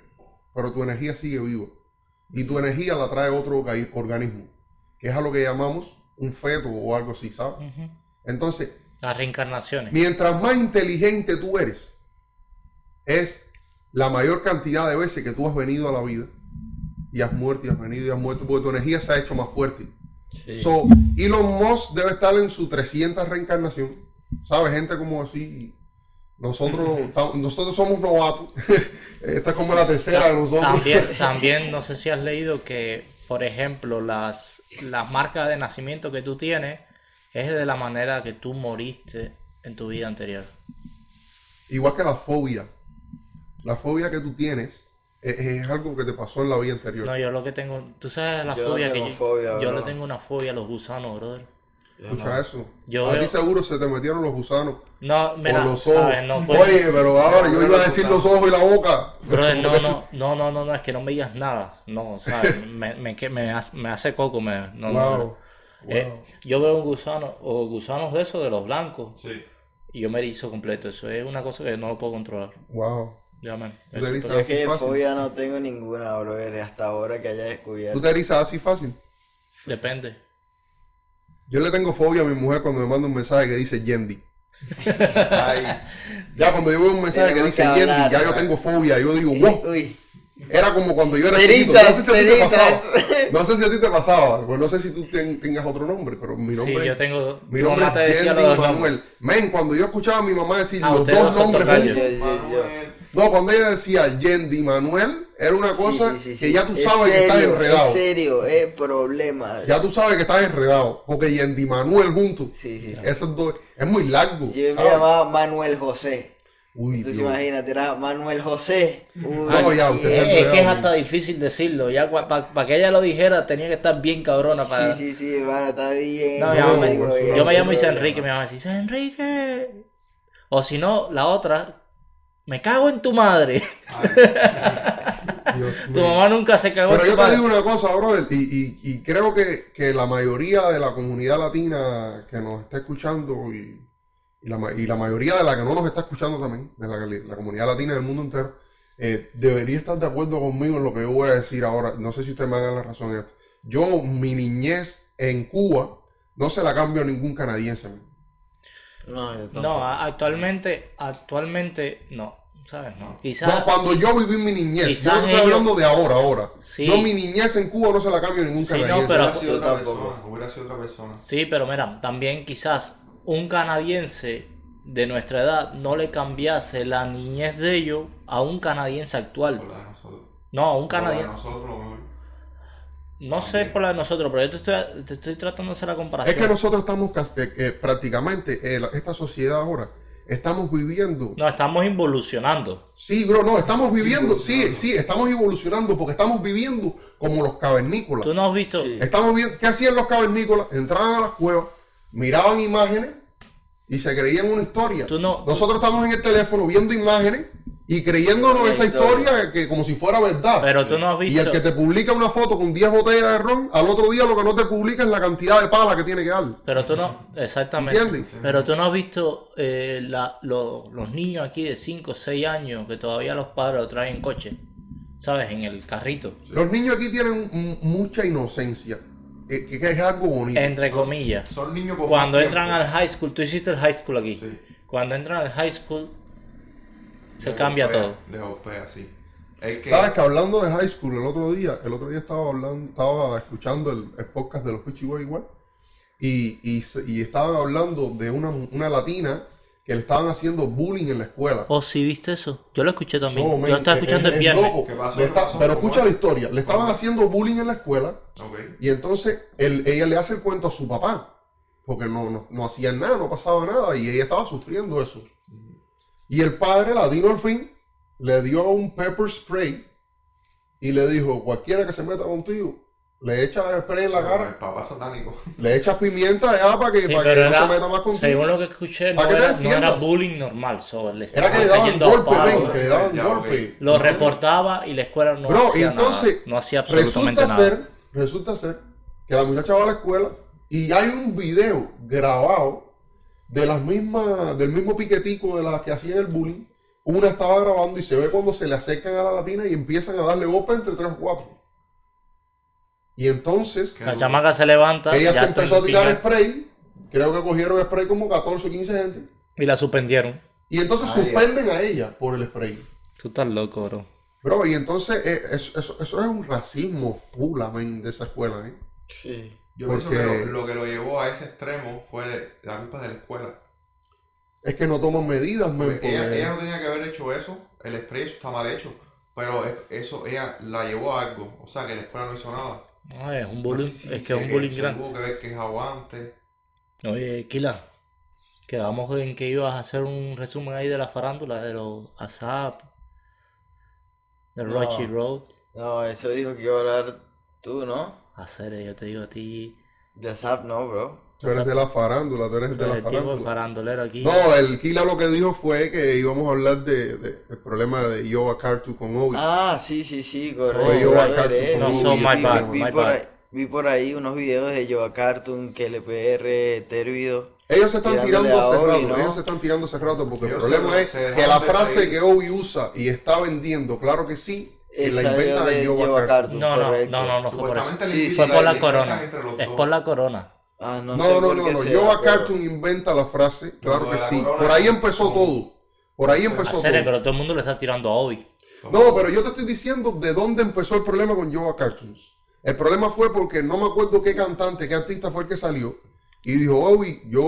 pero tu energía sigue viva. Y tu energía la trae otro orga- organismo, que es a lo que llamamos un feto o algo así, ¿sabes? Entonces, Las reencarnaciones. mientras más inteligente tú eres, es la mayor cantidad de veces que tú has venido a la vida y has muerto y has venido y has muerto, porque tu energía se ha hecho más fuerte. Sí. So, Elon Musk debe estar en su 300 reencarnación. ¿Sabes? Gente como así. Nosotros, nosotros somos novatos. Esta es como la tercera de nosotros. También, también no sé si has leído que, por ejemplo, las, las marcas de nacimiento que tú tienes es de la manera que tú moriste en tu vida anterior. Igual que la fobia. La fobia que tú tienes es, es algo que te pasó en la vida anterior. No, yo lo que tengo, tú sabes la Yo no fobia que yo, fobia, yo le tengo una fobia a los gusanos, brother. Escucha eso. Yo a ti seguro se te metieron los gusanos No, mira, por los ojos. sabes, no puedo- Oye, pero ahora yo iba a decir los ojos y la boca. Brother, no, no, no, no, no, no, es que no me digas nada. No, ¿sabes? me, me, hace, me hace coco. Me, no, no, Wow. Eh, yo veo un gusano, o gusanos de esos, de los blancos, Sí. y yo me erizo completo. Eso es una cosa que no lo puedo controlar. Wow. Ya, man. ¿Tú te Yo que fácil? fobia no tengo ninguna, brother, hasta ahora que haya ¿Tú descubierto. te erizas así fácil? Depende. Yo le tengo fobia a mi mujer cuando me manda un mensaje que dice Yendi. Ay, Ya cuando yo veo un mensaje que dice que Yendi, ya yo tengo fobia. Yo digo, wow. Uy, Era como cuando yo era Te chiquito. no sé si a ti te pasaba. No sé si a ti te pasaba. Pues no sé si tú ten- tengas otro nombre, pero mi Sí, nombre, yo tengo. mi tu nombre es dos Manuel. Men, cuando yo escuchaba a mi mamá decir Ah, los dos nombres juntos. No, cuando ella decía Yendi Manuel, era una cosa Sí, sí, sí, que sí. ya tú Es sabes que estás enredado. En serio, es problema. Ya tú sabes que estás enredado. Porque Yendi Manuel juntos. Sí, sí, sí. Esos dos. Es muy largo. Yo me llamaba Manuel José. Uy, Entonces Dios. imagínate, era Manuel José. Uy, No, ya, usted es Es, es que es hasta difícil decirlo. Ya para que ella lo dijera, tenía que estar bien cabrona para. Sí, sí, sí, hermano, está bien. No, No, me- yo me llamo Isa Enrique, mi mamá me dice, Enrique. O si no, la otra, me cago en tu madre. Dios Tu mamá nunca se cagó Pero en yo tu te madre. digo una cosa, brother, y, y, y creo que, que la mayoría de la comunidad latina que nos está escuchando y, y la, ma- y la mayoría de la que no nos está escuchando también, de la, la comunidad latina del mundo entero, eh, debería estar de acuerdo conmigo en lo que yo voy a decir ahora. No sé si ustedes me dan la razón en esto. Yo, mi niñez en Cuba, no se la cambio a ningún canadiense. No. No, actualmente, actualmente, no. ¿Sabes? No. Quizás. No, cuando yo viví mi niñez, yo no estoy ellos- hablando de ahora, ahora. Sí. Yo mi niñez en Cuba no se la cambio a ningún Sí, no, canadiense. pero- Hubiera sido otra persona. Hubiera sido otra persona. Sí, pero mira, también quizás un canadiense de nuestra edad no le cambiase la niñez de ellos a un canadiense actual. Por la de nosotros. No, a un Por la de canadiense. No sé por la de nosotros, pero yo te estoy, te estoy tratando de hacer la Es comparación. que nosotros estamos eh, eh, prácticamente, eh, la- esta sociedad ahora, estamos viviendo. No, estamos involucionando. Sí, bro, no, estamos viviendo, sí, sí, estamos evolucionando porque estamos viviendo como los cavernícolas. Tú no has visto. Sí. Estamos viendo, ¿qué hacían los cavernícolas? Entraban a las cuevas, miraban imágenes y se creían una historia. Tú no- Nosotros estamos en el teléfono viendo imágenes y creyéndonos esa historia. historia que como si fuera verdad. Pero tú no has Y visto. el que te publica una foto con 10 botellas de ron, al otro día lo que no te publica es la cantidad de pala que tiene que dar. Pero tú no. Exactamente. ¿Entiendes? Pero tú no has visto eh, la- lo- los niños aquí de 5 o 6 años que todavía los padres los traen en coche. ¿Sabes? En el carrito. Los niños aquí tienen mucha inocencia. Eh, que, que es algo bonito. Entre comillas. Son niños con Cuando entran tiempo. al high school, tú hiciste el high school aquí. Sí. Cuando entran al high school, se Les cambia golpea, todo. Les sí. Es que... Sabes que hablando de high school el otro día, el otro día estaba hablando, estaba escuchando el, el podcast de los Peachy Boys igual, y, y, y estaban hablando de una, una latina que le estaban haciendo bullying en la escuela. Oh, sí, ¿viste eso? Yo lo escuché también. So, man, Yo estaba es- escuchando es- el es viernes. loco. ¿Qué pasó? Le ¿Qué está- pasó? pero ¿Cómo escucha es? la historia. Le estaban haciendo bullying en la escuela Ok. y entonces él- ella le hace el cuento a su papá. Porque no, no, no hacían nada, no pasaba nada y ella estaba sufriendo eso. Y el padre, latino al fin, le dio un pepper spray y le dijo, cualquiera que se meta contigo, le echa spray en la El cara, papá satánico. le echas pimienta ya para que, Sí, para que no se meta más contigo. según lo que escuché, no ¿Para qué te era, no era defiendas? bullying normal. so, le Era que le daban golpe, ven, que le daban Ya, golpe. Lo reportaba y la escuela no Bro, hacía entonces nada. No hacía absolutamente resulta nada. ser, resulta ser que la muchacha va a la escuela y hay un video grabado de las mismas, del mismo piquetico de las que hacían el bullying. Una estaba grabando y se ve cuando se le acercan a la latina y empiezan a darle golpe entre tres o cuatro. Y entonces La chamaca se levanta ella se empezó a tirar spray. Creo que cogieron spray como 14 o 15 gente. y la suspendieron. Y entonces Ay, suspenden a ella por el spray. Tú estás loco, bro. Bro, y entonces eh, eso, eso- eso es un racismo full, amén, de esa escuela, ¿eh? Sí. Yo Porque- pienso que lo, lo que lo llevó a ese extremo fue la culpa de la escuela. Es que no toman medidas, men, ella, ella no tenía que haber hecho eso. El spray eso está mal hecho. Pero es- eso ella la llevó a algo. O sea, que la escuela no hizo nada. No, es un No bullying, es que es un bullying grande. Que ver que es aguante. Oye, Kila, quedamos en que ibas a hacer un resumen ahí de la farándula, de los ASAP, de No. Rocky Road. No, eso dijo que iba a hablar tú, ¿no? Hacer, yo te digo a ti, De Zap, no, bro. Tú eres de la farándula, tú eres de la el tipo farándula. farandulero aquí. No, el Kila lo que dijo fue que íbamos a hablar de, de- del problema de Yoa Cartu con Obi. Ah, sí, sí, sí, correcto. Oye, yo A acá, ver, eh, no, so vi- my vi- bad, vi my por bad. ahí- Vi por ahí unos videos de Yoa Cartoon, que LPR, Tervido. ellos se están tirando hace Obi, rato, ¿no? ellos se están tirando hace rato porque el Ellos problema se- es se que la frase seguir. que Obi usa y está vendiendo, claro que sí, y la inventa de Cartu. Cartoon, no, no, no, no, no fue por eso. Supuestamente Sí, le Fue la- por la corona. Es por la corona. Ah, no, No, sé no, no, no. pero- Cartoon inventa la frase, claro que sí. corona Por ahí empezó todo. Por ahí empezó Hacer, todo. pero todo el mundo le está tirando a Obi. No, pero yo te estoy diciendo de dónde empezó el problema con Yoga Cartoons. El problema fue porque no me acuerdo qué cantante, qué artista fue el que salió y dijo, Obi, yo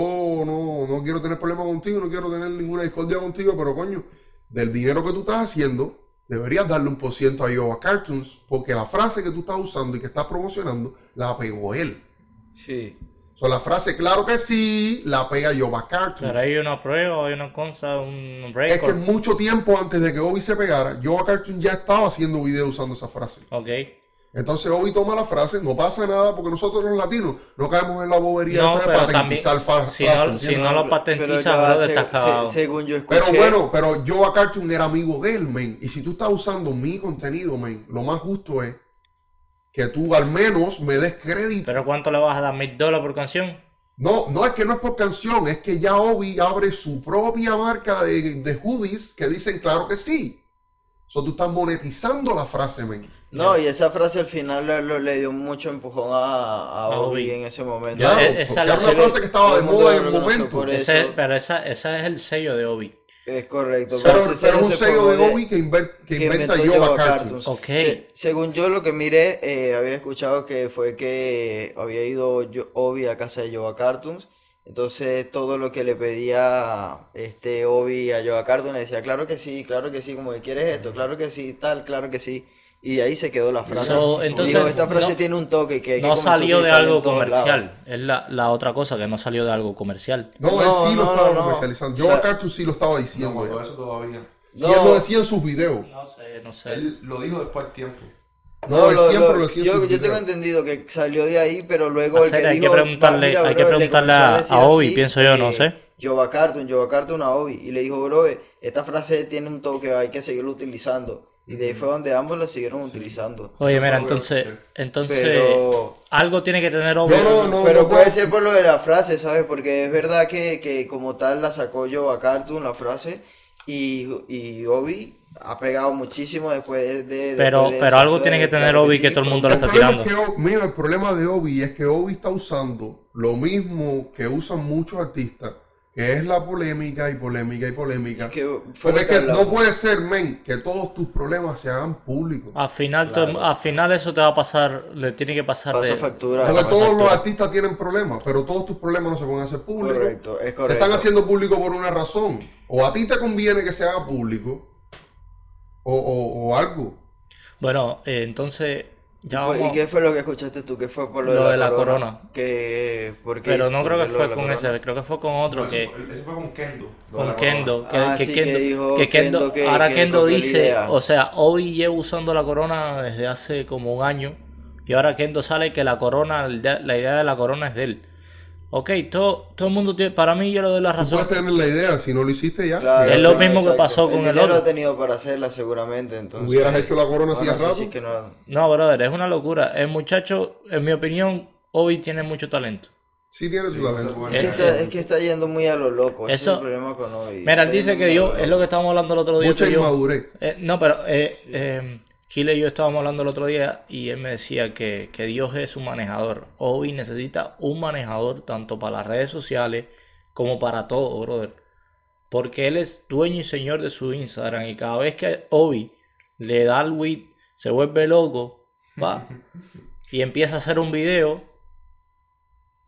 no, no quiero tener problemas contigo, no quiero tener ninguna discordia contigo, pero coño, del dinero que tú estás haciendo, deberías darle un por ciento a Yoga Cartoons, porque la frase que tú estás usando y que estás promocionando, la pegó él. Sí. O sea, la frase, claro que sí, la pega Yoga Cartoons. Pero hay una prueba, hay una cosa, un Es récord. que mucho tiempo antes de que Obi se pegara, Yoga Cartoons ya estaba haciendo videos usando esa frase. Ok. Entonces Obi toma la frase, no pasa nada porque nosotros los latinos no caemos en la bobería No, de patentizar fa- si frases, no, si no lo Pero patentizas, se- según yo escuché. Pero bueno, pero Joe Cartoon era amigo de él, men. Y si tú estás usando mi contenido, men, lo más justo es que tú al menos me des crédito. ¿Pero cuánto le vas a dar? ¿Mil dólares por canción? No, no es que no es por canción, es que ya Obi abre su propia marca de, de hoodies que dicen claro que sí. O tú estás monetizando la frase, men. No, y esa frase al final le, le- le dio mucho empujón a, a Obi Obi. en ese momento. Claro, e- esa era una frase que estaba de moda en el momento. por Ese- eso. pero esa, ese es el sello de Obi. Es correcto. Pero, pero es un se sello de Obi que, inver- que que inventa Yoga Cartoons. Cartoons. Ok. Se- según yo lo que miré, eh, había escuchado que fue que había ido yo- Obi a casa de Yoga Cartoons. Entonces todo lo que le pedía este Obi a Yoga Cartoons le decía, claro que sí, claro que sí, como que quieres esto, claro que sí, tal, claro que sí. Y de ahí se quedó la frase. So, entonces, Dijo, esta frase no- tiene un toque que que No salió de algo todos lados". comercial. Es la, la otra cosa, que no salió de algo comercial. No, No, él sí lo no, estaba no. comercializando. O Yoga sea, sí lo estaba No diciendo. ya. eso todavía. Sí, No. él lo decía en sus videos. No sé, no sé. Él lo dijo después del tiempo. No, él lo- siempre lo- lo decía en yo, sus yo tengo entendido que salió de ahí, pero luego el que hay que dijo, preguntarle- "Va, mira, hay que bro", le preguntarle a- a Obi, así, pienso yo, no eh, sé. Yoga Cartoon, Yoga Cartoon a Obi. Y le dijo, bro, esta frase tiene un toque, hay que seguirlo utilizando. Y de ahí fue donde ambos lo siguieron utilizando. Oye, mira, lo entonces, entonces Pero, algo tiene que tener Obi. No, no, no. pero puede ser por lo de la frase, ¿sabes? Porque es verdad que, que como tal la sacó Yoga Cartoon, la frase. Y, y Obi ha pegado muchísimo después de... Pero, después de pero eso, algo tiene que tener Obi que todo el mundo El está tirando. es que, mira, el problema de Obi es que Obi está usando lo mismo que usan muchos artistas, que es la polémica y polémica y polémica. Es que Porque es no puede ser, men, que todos tus problemas se hagan públicos. Al final, todo- Claro. al final eso te va a pasar, le tiene que pasar Pasa de- factura. Porque todos los artistas tienen problemas, pero todos tus problemas no se pueden hacer públicos. Correcto, es Se correcto. están haciendo públicos por una razón. O a ti te conviene que se haga público, o, o- o algo. Bueno, eh, entonces ya vamos- ¿Y qué fue lo que escuchaste tú? ¿Qué fue por lo, Lo de de la corona? corona. Que, ¿por qué Pero no creo que fue con ese, creo que fue con otro No, que eso, fue, eso fue con Kendo. con la Kendo, que, Ah, que sí, Kendo, que dijo que Kendo- Kendo que- ahora Kendo dice, o sea, hoy llevo usando la corona desde hace como un año y ahora Kendo sale que la corona, la idea de la corona es de él. Ok, todo, todo el mundo tiene, para mí yo le doy la Tú razón. puedes tener la idea, si no lo hiciste ya. Claro, Es lo mismo que exacto. pasó con el dinero otro. ha tenido para hacerla seguramente, entonces... Hubieras hecho la corona Bueno, hacía sí, rato. sí que no- No, brother, es una locura. El muchacho, en mi opinión, hoy tiene mucho talento. Sí tiene Sí, su no talento. puede. Es que, está, es que está yendo muy a lo loco. Ese Eso- es el problema con hoy. Mira, él dice que yo, lo es lo que estábamos hablando el otro día. Mucha tú inmadurez. Eh, no, pero eh, eh, Kile y yo estábamos hablando el otro día y él me decía que, que Dios es un manejador. Obi necesita un manejador tanto para las redes sociales como para todo, brother. Porque él es dueño y señor de su Instagram y cada vez que Obi le da el weed, se vuelve loco, va, y empieza a hacer un video,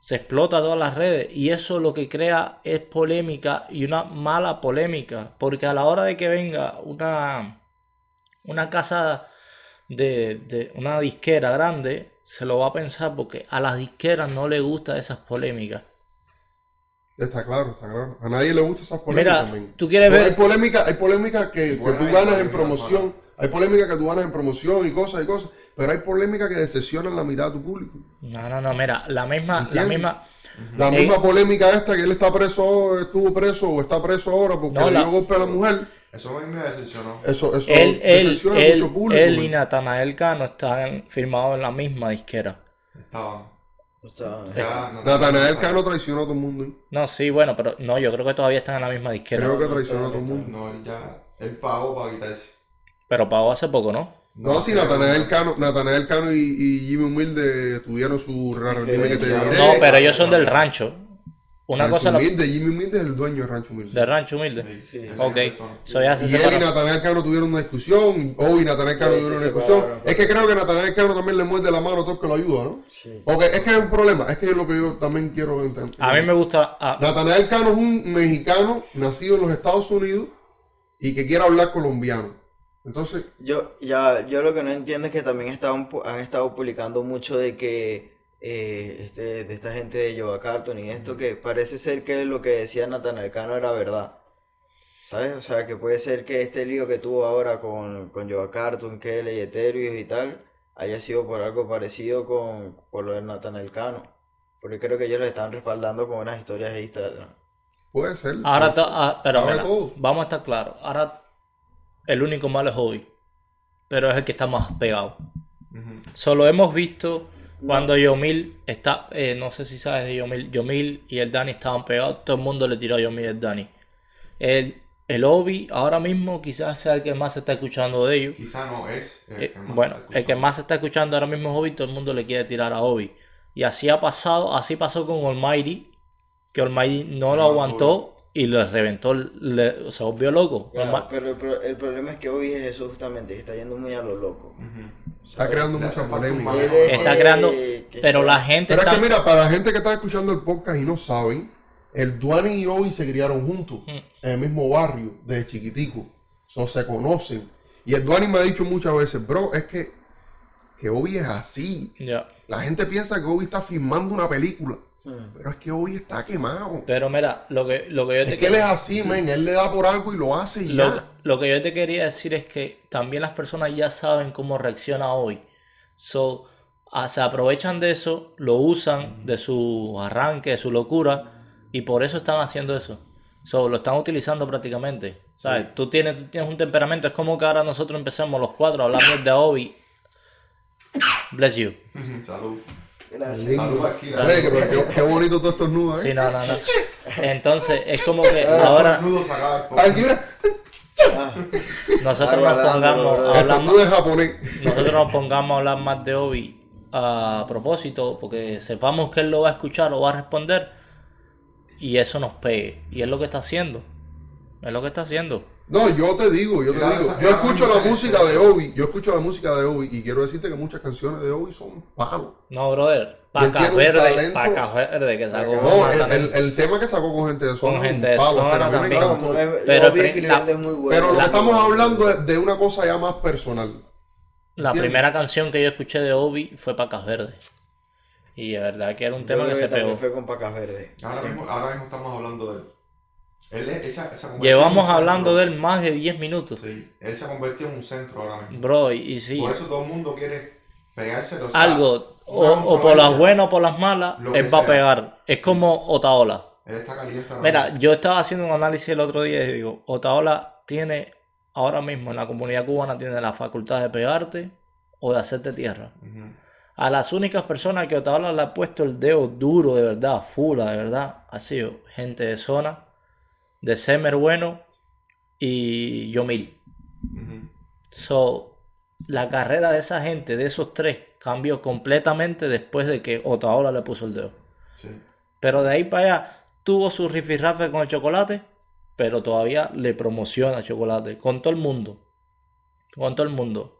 se explota todas las redes y eso lo que crea es polémica y una mala polémica porque a la hora de que venga una una casa de, de una disquera grande se lo va a pensar porque a las disqueras no le gustan esas polémicas Está claro, está claro. A nadie le gustan esas polémicas. mira tú quieres Pero Hay ver polémica, hay polémica que, tú ganas en promoción. Hay polémica que tú ganas en promoción y cosas y cosas. Pero hay polémica que decepcionan la mitad de tu público. no no no mira la misma la misma La Eh, misma polémica esta que él está preso, estuvo preso o está preso ahora porque No, le la- dio golpe a la mujer. Eso a mí me decepcionó. Eso, eso él decepciona él, mucho público. él y. Natanael Cano están firmados en la misma disquera Estaban. Está- Ya, no- Natanael Cano traicionó a todo el mundo. ¿eh? no sí bueno pero no yo creo que todavía están en la misma disquera Creo que traicionó a todo el mundo. No, él ya. Él pagó para quitarse. pero pagó hace poco no No, si sé, Natanael. Cano, Natanael Cano y, y Jimmy Humilde tuvieron su que te diré. no pero ellos son del rancho una Rancho cosa la- Humilde, Jimmy Humilde es el dueño de Rancho Humilde. de rancho humilde Sí, esa Ok, so ya se Y él y. Natanael Cano tuvieron una discusión, hoy Natanael Cano Sí, tuvieron una discusión. Es que creo que Natanael Cano también le muerde la mano a todo el que lo ayuda, ¿no? Sí. Porque es que es un problema, es que es lo que yo también quiero entender. A mí me gusta. ah, Natanael Cano es un mexicano nacido en los Estados Unidos y que quiere hablar colombiano. Entonces, Yo, ya, yo lo que no entiendo es que también han estado publicando mucho de que eh, este, de esta gente de Yoga Carton y esto que parece ser que lo que decía Natanael Cano era verdad. ¿Sabes? O sea, que puede ser que este lío que tuvo ahora con, con Yoga Carton, Kele y Ethereum y tal, haya sido por algo parecido con por lo de Natanael Cano. Porque creo que ellos le están respaldando con unas historias de Instagram. puede ser. ahora, puede ser. ah, pero mira, vamos a estar claros. Ahora, el único malo es Hobby. Pero es el que está más pegado. Solo hemos visto cuando Yomil está. eh, no sé si sabes de Yomil. Yomil y el Dani estaban pegados. Todo el mundo le tiró a Yomil y el Dani. El, el Obi ahora mismo quizás sea el que más se está escuchando de ellos. Quizá no es. el Eh, que más bueno, el que más se está escuchando ahora mismo es Obi, todo el mundo le quiere tirar a Obi. Y así ha pasado, así pasó con Almighty, que Almighty no lo aguantó y le reventó, le- se volvió loco. Claro, pero el, pro- el problema es que hoy es eso justamente, que está yendo muy a lo loco. Ujú. Está creando Le mucha polémica. está creando, pero la gente Pero es está... que mira, para la gente que está escuchando el podcast y no saben, el Duani y Obi se criaron juntos Mm. en el mismo barrio desde chiquitico. So, se conocen. Y el Duani me ha dicho muchas veces, bro, es que, que Obi es así. Ya. La gente piensa que Obi está filmando una película. Mm. Pero es que Obi está quemado. Pero mira, lo que, lo que yo te Es que él es quería- así, men. Él le da por algo y lo hace y lo, ya. lo que yo te quería decir es que también las personas ya saben cómo reacciona hoy. So, ah, se aprovechan de eso, lo usan de su arranque, de su locura, y por eso están haciendo eso. So, lo están utilizando prácticamente. ¿Sabes? Tú, tienes, tú tienes un temperamento, es como que ahora nosotros empecemos los cuatro a hablar de Obi. Bless you. Salud. Gracias. Salud aquí. Oye, que- pero qué, qué bonito todo esto nudo, Sí, ¿eh? no, no, no. Entonces, es como que ahora. Ay, mira. Ah, nosotros nos pongamos a hablar japonés. nosotros nos pongamos a hablar más de Obi a propósito, porque sepamos que él lo va a escuchar o va a responder y eso nos pegue. Y es lo que está haciendo. Es lo que está haciendo. No, yo te digo, yo te digo. Yo escucho la música de Obi, yo escucho la música de Obi y quiero decirte que muchas canciones de Obi son palos. No, brother. Paca Verde, Paca Verde que sacó. No, el, el- el tema que sacó con gente de zona, Con es Gente de palo, o sea, Zona a mí me también. encantó. No, Pero la- es muy bueno. Pero lo que estamos hablando es de una cosa ya más personal. La ¿entiendes? primera canción que yo escuché de Obi fue Pacas Verde. Y de verdad que era un Yo tema que se pegó. fue con Pacas Verdes. Ahora, mismo, ahora mismo estamos hablando de él. Esa- Llevamos hablando de él más de 10 minutos. Sí, él se ha convertido en un centro ahora mismo. Bro, y, sí. Por eso todo el mundo quiere pegarse o sea, algo, o, o por las buenas o por las malas, él va a pegar. Es como Otaola. Él está caliente Mira, mismo. yo estaba haciendo un análisis el otro día y digo, Otaola tiene, ahora mismo en la comunidad cubana, tiene la facultad de pegarte o de hacerte tierra. A las únicas personas que Otaola le ha puesto el dedo duro, de verdad, fula, de verdad, ha sido gente de zona, de Semer Bueno y Yomil. Ujú. So, la carrera de esa gente, de esos tres, cambió completamente después de que Otaola le puso el dedo. Sí. Pero de ahí para allá tuvo su rifirrafe con el chocolate, pero todavía le promociona chocolate con todo el mundo. Con todo el mundo.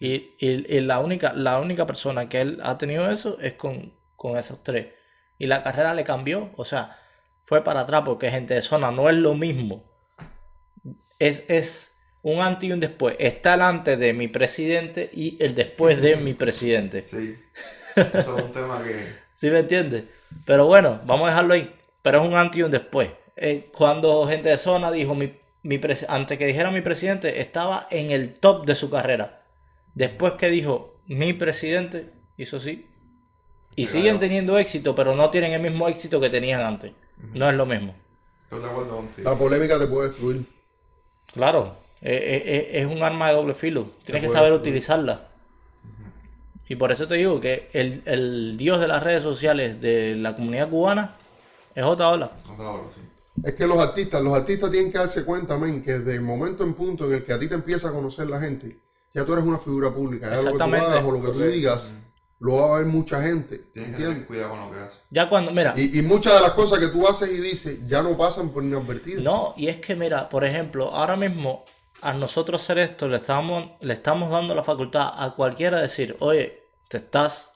Y, y- y la, única, la única persona que él ha tenido eso es con, con esos tres. Y la carrera le cambió, o sea, fue para atrás porque gente de zona no es lo mismo. Es, es un antes y un después. Está el antes de mi presidente y el después de mi presidente. Sí. Eso es un tema que. ¿Sí me entiendes? Pero bueno, vamos a dejarlo ahí. Pero es un antes y un después. Eh, cuando gente de zona dijo, mi, mi antes que dijera mi presidente, estaba en el top de su carrera. Después que dijo mi presidente, hizo sí. Y Claro. siguen teniendo éxito, pero no tienen el mismo éxito que tenían antes. No es lo mismo. La polémica te puede destruir. Claro, eh, eh, eh, es un arma de doble filo. Tienes que saber destruir. utilizarla. Y por eso te digo que el, el dios de las redes sociales de la comunidad cubana es hablo, sí. Es que los artistas, los artistas tienen que darse cuenta, men, que desde el momento en punto en el que a ti te empieza a conocer la gente, ya tú eres una figura pública. Ya lo que tú Exactamente. hagas o lo que tú digas, lo va a ver mucha gente. Tienes que tener cuidado con lo que haces. Ya cuando, mira, Y, y muchas de las cosas que tú haces y dices ya no pasan por inadvertidas. no, y es que mira, por ejemplo, ahora mismo a nosotros hacer esto le estamos, le estamos dando la facultad a cualquiera de decir, oye, te estás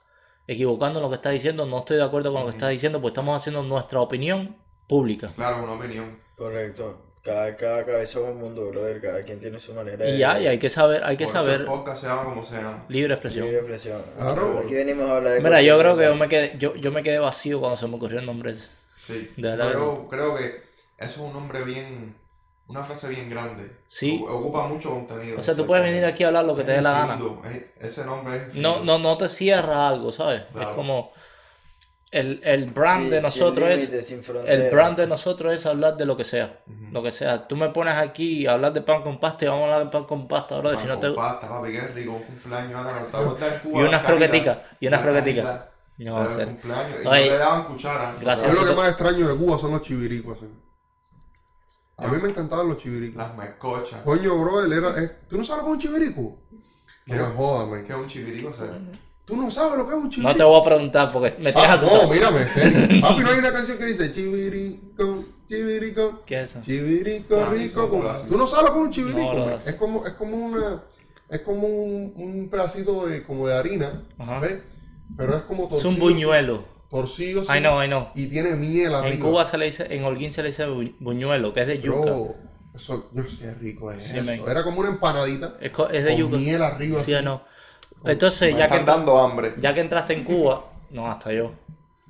equivocando en lo que estás diciendo, no estoy de acuerdo con lo que estás diciendo, pues estamos haciendo nuestra opinión pública. Claro, una opinión. Correcto. Cada, cada cabeza es un mundo, brother. Cada quien tiene su manera Y ya, y hay que saber, hay que Por eso el saber podcast se llama como se llama. libre expresión. libre expresión. Claro. Aquí venimos a hablar de Mira, yo creo que yo me quedé, yo, yo me quedé vacío cuando se me ocurrió el nombre ese. Sí. De verdad. Yo creo que eso es un nombre bien. Una frase bien grande. Sí. Ocupa mucho contenido. O sea, tú puedes venir aquí a hablar lo que te dé la gana. Es- ese nombre es. No, infinito. no, no te cierra algo, ¿sabes? Claro. Es como el, el brand Sí, de nosotros es el brand de nosotros es hablar de lo que sea. Lo que sea. Tú me pones aquí a hablar de pan con pasta y vamos a hablar de pan con pasta, bro. Pan Si no con te... pasta, papi, qué rico, un cumpleaños ahora estamos en Cuba. Y unas croqueticas, y unas croqueticas. No va a ser. cumpleaños, y Oye, no le daban cuchara. gracias. Yo lo que más extraño de Cuba son los chiviricos. ¿sí? A mí me encantaban los chiviricos. Las mezcochas. Coño, bro, él era. es- ¿Tú no sabes lo que es un chivirico? ¿Qué? No me jodas, man. Que es un chivirico, ¿sabes? ¿Tú no sabes lo que es un chivirico? No te voy a preguntar porque me tienes Ah, asustado. no, mírame, serio. Papi, no hay una canción que dice chivirico, chivirico, ¿Qué es eso? chivirico, Ah, rico. con-. ¿Tú no sabes lo que es un chivirico? No, no es como, es como una, es como un, un pedacito de, como de harina, Ajá. ¿ves? Pero es como Es torcido. un buñuelo. Torcido, sí, I know, I know. Y tiene miel arriba. En Cuba se le dice, en Holguín se le dice bu- buñuelo, que es de yuca. Bro, eso, no sé qué rico es Sí, eso. man. Era como una empanadita Es, es de con yuca. miel arriba. Sí así. o no. Entonces, Me ya que, están dando hambre. ya que entraste en Cuba, no, hasta yo.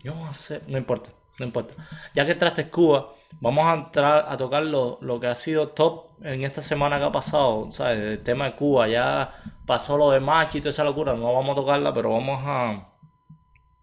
Yo no sé, no importa, no importa. Ya que entraste en Cuba, vamos a entrar a tocar lo, lo que ha sido top en esta semana que ha pasado, ¿sabes? El tema de Cuba, ya pasó lo de Machi y toda esa locura, no vamos a tocarla, pero vamos a,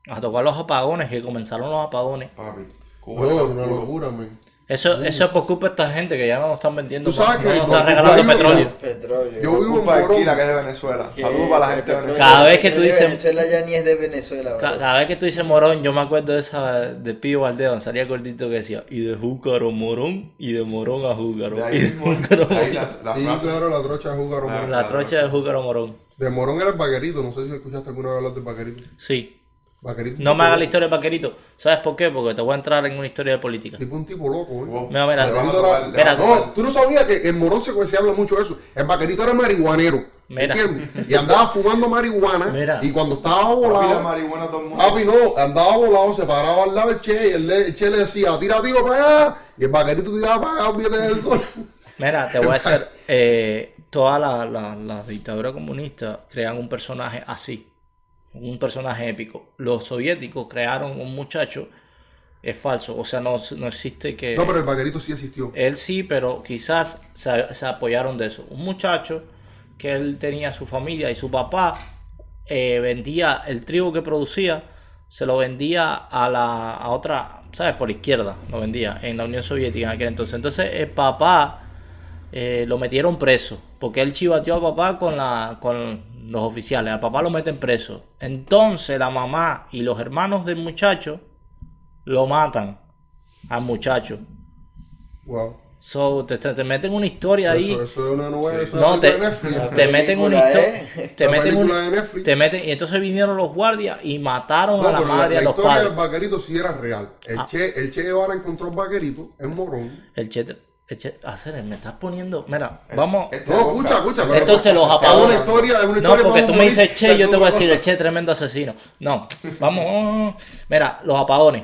a tocar los apagones, que comenzaron los apagones. Papi. Cuba está una locura, man. Eso, eso es por culpa de esta gente que ya no nos están vendiendo. Tú sabes no que nos están regalando petróleo. Petróleo. Yo vivo en de. Kila, que es de Venezuela. Saludos para la gente de Venezuela. Cada vez que tú de dices- Venezuela ya ni es de Venezuela. Cada vez que tú dices morón, yo me acuerdo de esa de Pío Valdeón, salía gordito que decía, y de júcaro morón, y de morón a júcaro. De y ahí de júcaro de ahí morón. las, las Sí, claro, la trocha de Júcaro Morón. La trocha de júcaro morón. De Morón era el vaquerito, no sé si escuchaste alguna vez hablar del vaquerito. Sí. Vaquerito. No me hagas la historia de Paquerito. ¿Sabes por qué? Porque te voy a entrar en una historia de política. Tipo un tipo loco, ¿eh? Wow. Mira, mira, Vaquerito No, tú no sabías que en Morón se, se habla mucho de eso. El vaquerito era marihuanero. Mira. ¿Entiendes? Y andaba fumando marihuana. Mira. Y cuando estaba volado. marihuana todo el mundo. Papi no, andaba volado, se paraba al lado del che y el, el che le decía, tira tiro para allá. Y el vaquerito tiraba para allá, olvídate del sol. Mira, te voy a decir, eh, toda la, la, la dictadura comunista crean un personaje así, un personaje épico. Los soviéticos crearon un muchacho, es falso, o sea, no, no existe que... No, pero el vaquerito sí existió. Él sí, pero quizás se, se apoyaron de eso. Un muchacho que él tenía su familia y su papá eh, vendía el trigo que producía, se lo vendía a la a otra, ¿sabes? Por izquierda, lo vendía en la Unión Soviética en aquel entonces. Entonces el papá eh, lo metieron preso, porque él chivateó a papá con, la, con los oficiales. A papá lo meten preso. Entonces la mamá y los hermanos del muchacho lo matan al muchacho. Wow. So, te, te, te meten una historia ahí. Eso, eso es una novela, eso es No, una te, te meten una historia. ¿eh? Te meten un- te meten, y entonces vinieron los guardias y mataron No, a la madre la a los historia del vaquerito sí era real. El, Ah. che, el Che Guevara encontró el vaquerito en Morón. El che, el che, hacer, me estás poniendo. Mira, vamos. No, escucha, escucha. pero- Entonces los Es una apagones. historia, es una No, historia porque tú me dices che, yo te voy a decir che, tremendo asesino. No, vamos. Mira, los apagones.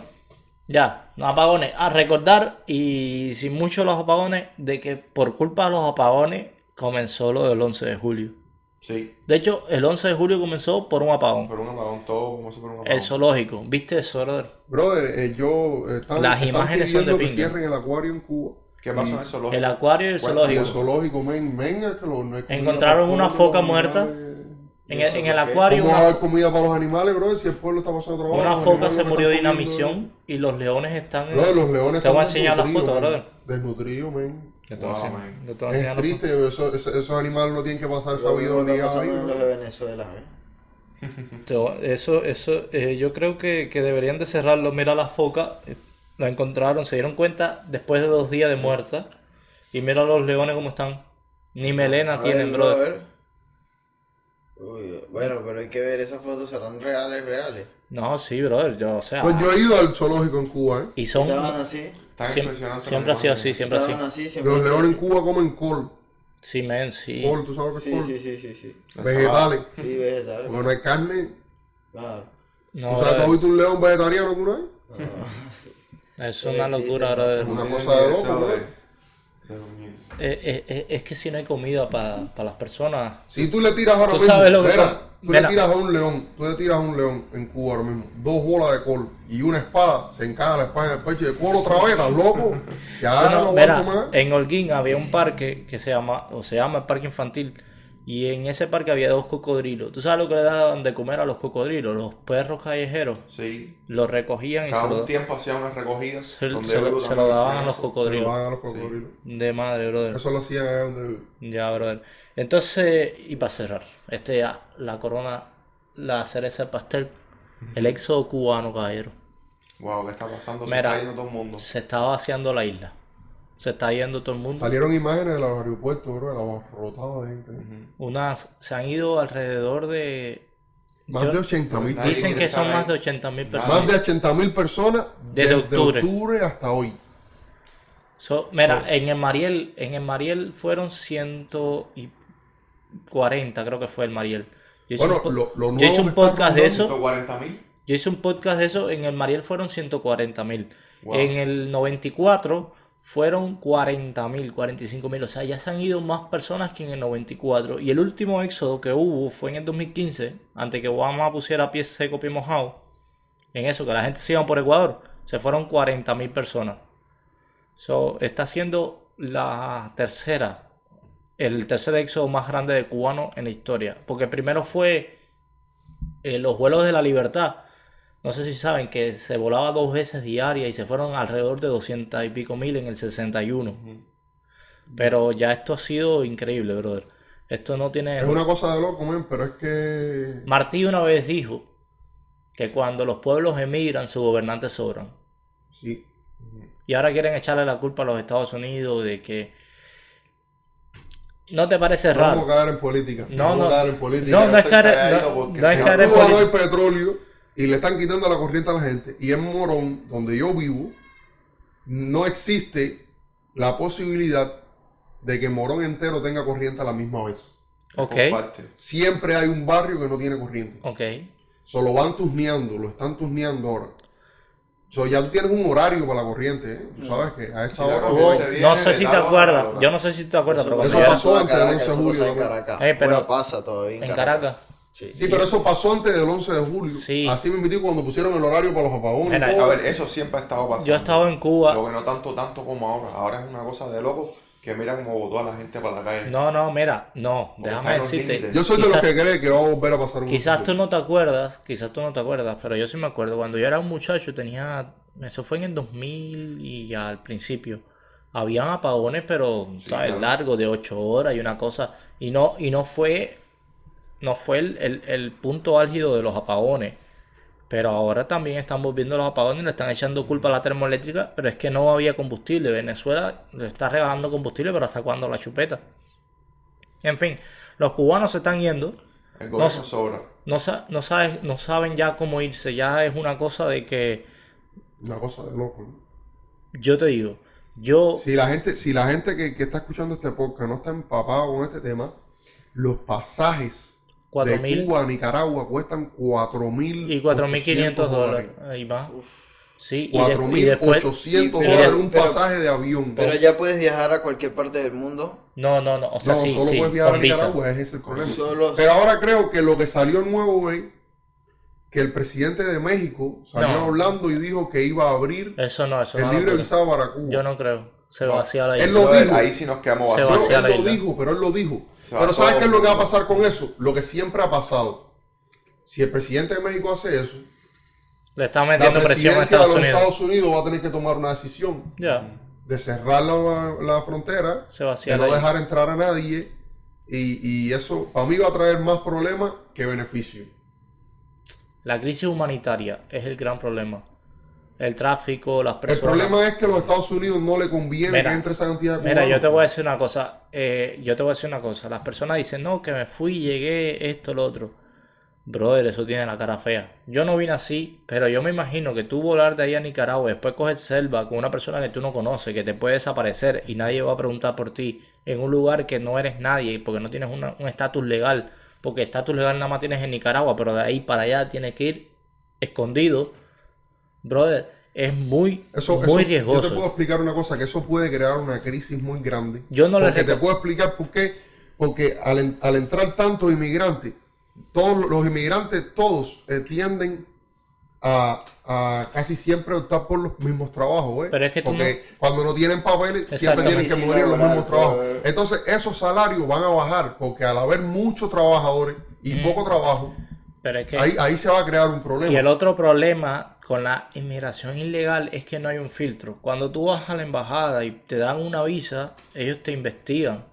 Ya, los apagones. A recordar, y sin mucho los apagones, de que por culpa de los apagones comenzó lo del 11 de julio. Sí, De hecho, el 11 de julio comenzó por un apagón. por un apagón, todo si por un apagón. El zoológico, ¿viste eso, brother? Brother, eh, yo. eh, están, Las están imágenes son de que cierren el acuario en Cuba. ¿Qué pasó en el zoológico? El acuario y el Cuéntame. Y el zoológico. zoológico, men, men, es que lo- no Encontraron una foca muerta. En el, en el acuario, ¿Cómo va a una, haber comida para los animales, bro? Si el pueblo está pasando trabajo. una foca se murió de inanición y los leones están. Bro, los leones Te voy a están enseñar la desnutridos, foto, men. brother. Desnutridos, men. Wow, Es triste, esos, esos, esos animales no tienen que pasar esa vida está obligada ahí, los de Venezuela, ¿eh? Eso, eso, eh, yo creo que, que deberían de cerrarlo. Mira la foca, eh, la encontraron, se dieron cuenta después de dos días de muerta. Y mira los leones cómo están. Ni melena A tienen, ver, brother. a ver. Uy, bueno, pero hay que ver esas fotos, serán reales, reales. No, sí, brother, yo, o sea. Pues yo he ido al zoológico en Cuba, ¿eh? Y son. Estaban así, Están Siempre, impresionantes siempre ha sido así, siempre así. estaban así, siempre Los leones en Cuba comen col. Sí, men, sí. Col, ¿tú sabes lo que Sí, es col? sí, sí, sí, Vegetales. Sí, vegetales. Porque no hay carne. Claro. No, ¿Tú sabes, ¿tú has visto un león vegetariano alguna vez? Es una Sí, locura, sí, brother. Una Tienen cosa de loco, dormir. Eh, eh, eh, es que si no hay comida para las personas. Si tú le tiras ahora Tú mismo, sabes lo que mira, son- tú mira. le tiras a un león, tú le tiras a un león en Cuba ahora mismo, dos bolas de col y una espada, se encaja la espada en el pecho de col otra vez, ¿estás loco? Ya Bueno, no mira, en Holguín había un parque que se llama, o se llama el parque infantil, y en ese parque había dos cocodrilos. ¿Tú sabes lo que le daban de comer a los cocodrilos? Los perros callejeros Sí, los recogían y se cada lo, un tiempo hacían unas recogidas. se- donde se lo- se daban a los eso. Se lo cocodrilos. dan a los cocodrilos. De madre, brother. Eso lo hacían allá donde... Ya, brother. Entonces, y para cerrar, este ya, la corona, la cereza del pastel, el éxodo cubano, caballero. Wow, ¿qué está pasando? Se Mira. está yendo todo el mundo. Se está vaciando la isla. Se está yendo todo el mundo. Salieron imágenes de los aeropuertos, bro, de la abarrotada de gente. Unas, se han ido alrededor de... Más yo- de 80 mil Nadie Dicen que son más de ahí. 80 mil personas. Más de 80 mil personas Desde desde octubre. octubre hasta hoy. So, mira, en el Mariel, en el Mariel fueron 140, creo que fue el Mariel. Yo hice Bueno, un, lo, lo yo nuevo hice un podcast de eso. 140 mil. Yo hice un podcast de eso, en el Mariel fueron 140 mil. Wow. En el 94 fueron 40 mil, 45 mil. O sea, ya se han ido más personas que en el 94. Y el último éxodo que hubo fue en el 2015, antes que Obama pusiera pie seco, pie mojado. En eso, que la gente se iba por Ecuador. Se fueron 40 mil personas. So, está siendo la tercera, el tercer éxodo más grande de cubanos en la historia. Porque primero fue eh, los vuelos de la libertad. No sé si saben que se volaba dos veces diaria y se fueron alrededor de 200 y pico mil en el 61. Pero ya esto ha sido increíble, brother. Esto no tiene... Es una cosa de loco, men, pero es que. Martí una vez dijo que cuando los pueblos emigran, sus gobernantes sobran. Sí. Y ahora quieren echarle la culpa a los Estados Unidos de que... ¿No te parece No vamos raro? a caer en política. No, no. en política. No, no es estoy caer, calladito no, no es caer En en no política. petróleo y le están quitando la corriente a la gente. Y en Morón, donde yo vivo, no existe la posibilidad de que Morón entero tenga corriente a la misma vez. Ok, Comparte. Siempre hay un barrio que no tiene corriente. ok. Solo van tusneando, lo están tusneando ahora. So, ya tú tienes un horario para la corriente, ¿eh? Tú sabes que a esta hora... Hubo- no sé si te da acuerdas, yo no sé si te acuerdas, pero Eso yo- pasó antes del Caracas, 11 de eso julio, pasa en. Caracas. Eh, pero- Bueno, pasa todavía en Caracas. Sí. Sí, pero eso pasó antes del 11 de julio. Sí. Así me metí cuando pusieron el horario para los apagones. Mira. A ver, eso siempre ha estado pasando. Yo estaba en Cuba. Lo que no tanto, tanto como ahora. Ahora es una cosa de loco que mira cómo votó a la gente para la calle. No, no, mira, no, Porque déjame decirte. Yo soy de los que cree que va a volver a pasar un Quizás tú no te acuerdas, quizás tú no te acuerdas, pero yo sí me acuerdo. Cuando yo era un muchacho, tenía. Eso fue en el 2000 y al principio. Habían apagones, pero, ¿sabes? claro. Largos, de 8 horas y una cosa. Y no, y no fue. No fue el, el- el punto álgido de los apagones. Pero ahora también están volviendo los apagones y le están echando culpa a la termoeléctrica. Pero es que no había combustible. Venezuela le está regalando combustible, pero ¿hasta cuándo la chupeta? En fin, los cubanos se están yendo. El gobierno No- sobra. No, no saben ya cómo irse. Ya es una cosa de que, Una cosa de loco. ¿no? yo te digo, yo, Si la gente, si la gente que, que está escuchando este podcast no está empapado con este tema, los pasajes Cuatro de mil. Cuba a Nicaragua cuestan 4.000 y 4.500 dólares. Ahí va. Sí, y después... 4.800 y- dólares pero- un pero- pasaje de avión. Pero ya puedes viajar a cualquier parte del mundo. No, no, no. O sea, no, sí, solo sí, puedes viajar a. Nicaragua, ese es el problema. Solo- Pero ahora creo que lo que salió nuevo es que el presidente de México salió No. hablando y dijo que iba a abrir Eso no, eso el no. lo libre visado para Cuba. Yo no creo. Se No. vacía la Él isla. lo Brother, dijo. Ahí sí nos quedamos vacíos. él lo dijo, pero él lo dijo. Pero ¿sabes todo qué es lo que va a pasar con eso? Lo que siempre ha pasado. Si el presidente de México hace eso, Le está la metiendo presión a Estados de los Unidos. Estados Unidos va a tener que tomar una decisión Ya, de cerrar la, la frontera, de la no dejar entrar a nadie. Y, y eso para mí va a traer más problemas que beneficios. La crisis humanitaria es el gran problema. El tráfico, las El personas... problema es que a los Estados Unidos no le conviene Mira, que entre esa cantidad de Mira, yo te voy a decir una cosa. eh, yo te voy a decir una cosa. Las personas dicen, no, que me fui, llegué, esto, lo otro. Brother, eso tiene la cara fea. Yo no vine así, pero yo me imagino que tú volar de ahí a Nicaragua, después coger selva con una persona que tú no conoces, que te puede desaparecer y nadie va a preguntar por ti, en un lugar que no eres nadie, porque no tienes una- un estatus legal, porque estatus legal nada más tienes en Nicaragua, pero de ahí para allá tienes que ir escondido. Brother, es muy, Eso, muy eso- Yo te riesgoso. puedo explicar una cosa, que eso puede crear una crisis muy grande. Yo no le Porque te puedo explicar por qué. Porque al, en- al entrar tantos inmigrantes, todos los inmigrantes, todos eh, tienden a, a casi siempre optar por los mismos trabajos, ¿eh? Pero es que Porque cuando no tienen papeles, siempre tienen que morir los mismos trabajos. Entonces, esos salarios van a bajar, porque al haber muchos trabajadores y poco trabajo, Pero es que... ahí, ahí se va a crear un problema. Y el otro problema con la inmigración ilegal es que no hay un filtro. Cuando tú vas a la embajada y te dan una visa, ellos te investigan.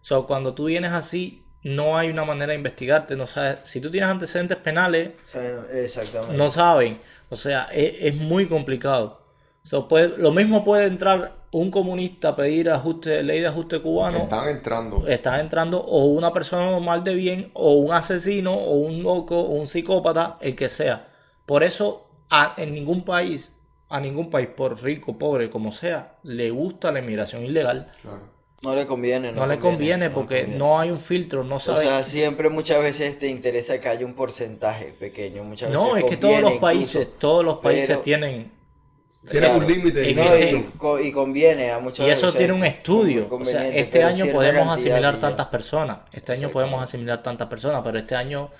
So, cuando tú vienes así, no hay una manera de investigarte. No sabes, si tú tienes antecedentes penales, exactamente. no saben. O sea, es, es muy complicado. So, lo mismo puede entrar un comunista a pedir ajuste, ley de ajuste cubano. están entrando. Está entrando o una persona normal de bien, o un asesino, o un loco, o un psicópata, el que sea. Por eso, a- en ningún país, a ningún país, por rico, pobre, como sea, le gusta la inmigración ilegal. Claro. No le conviene. No, le conviene porque conviene. no hay un filtro, no O sabe. sea, siempre muchas veces te interesa que haya un porcentaje pequeño. Muchas no, veces es que todos los países, incluso. todos los países pero- tienen. Tiene Claro. un límite Y No, inmigración. y, co- y conviene a muchas Y eso veces, tiene un estudio. O sea, este año podemos asimilar tantas personas. Este año podemos asimilar tantas personas, pero este año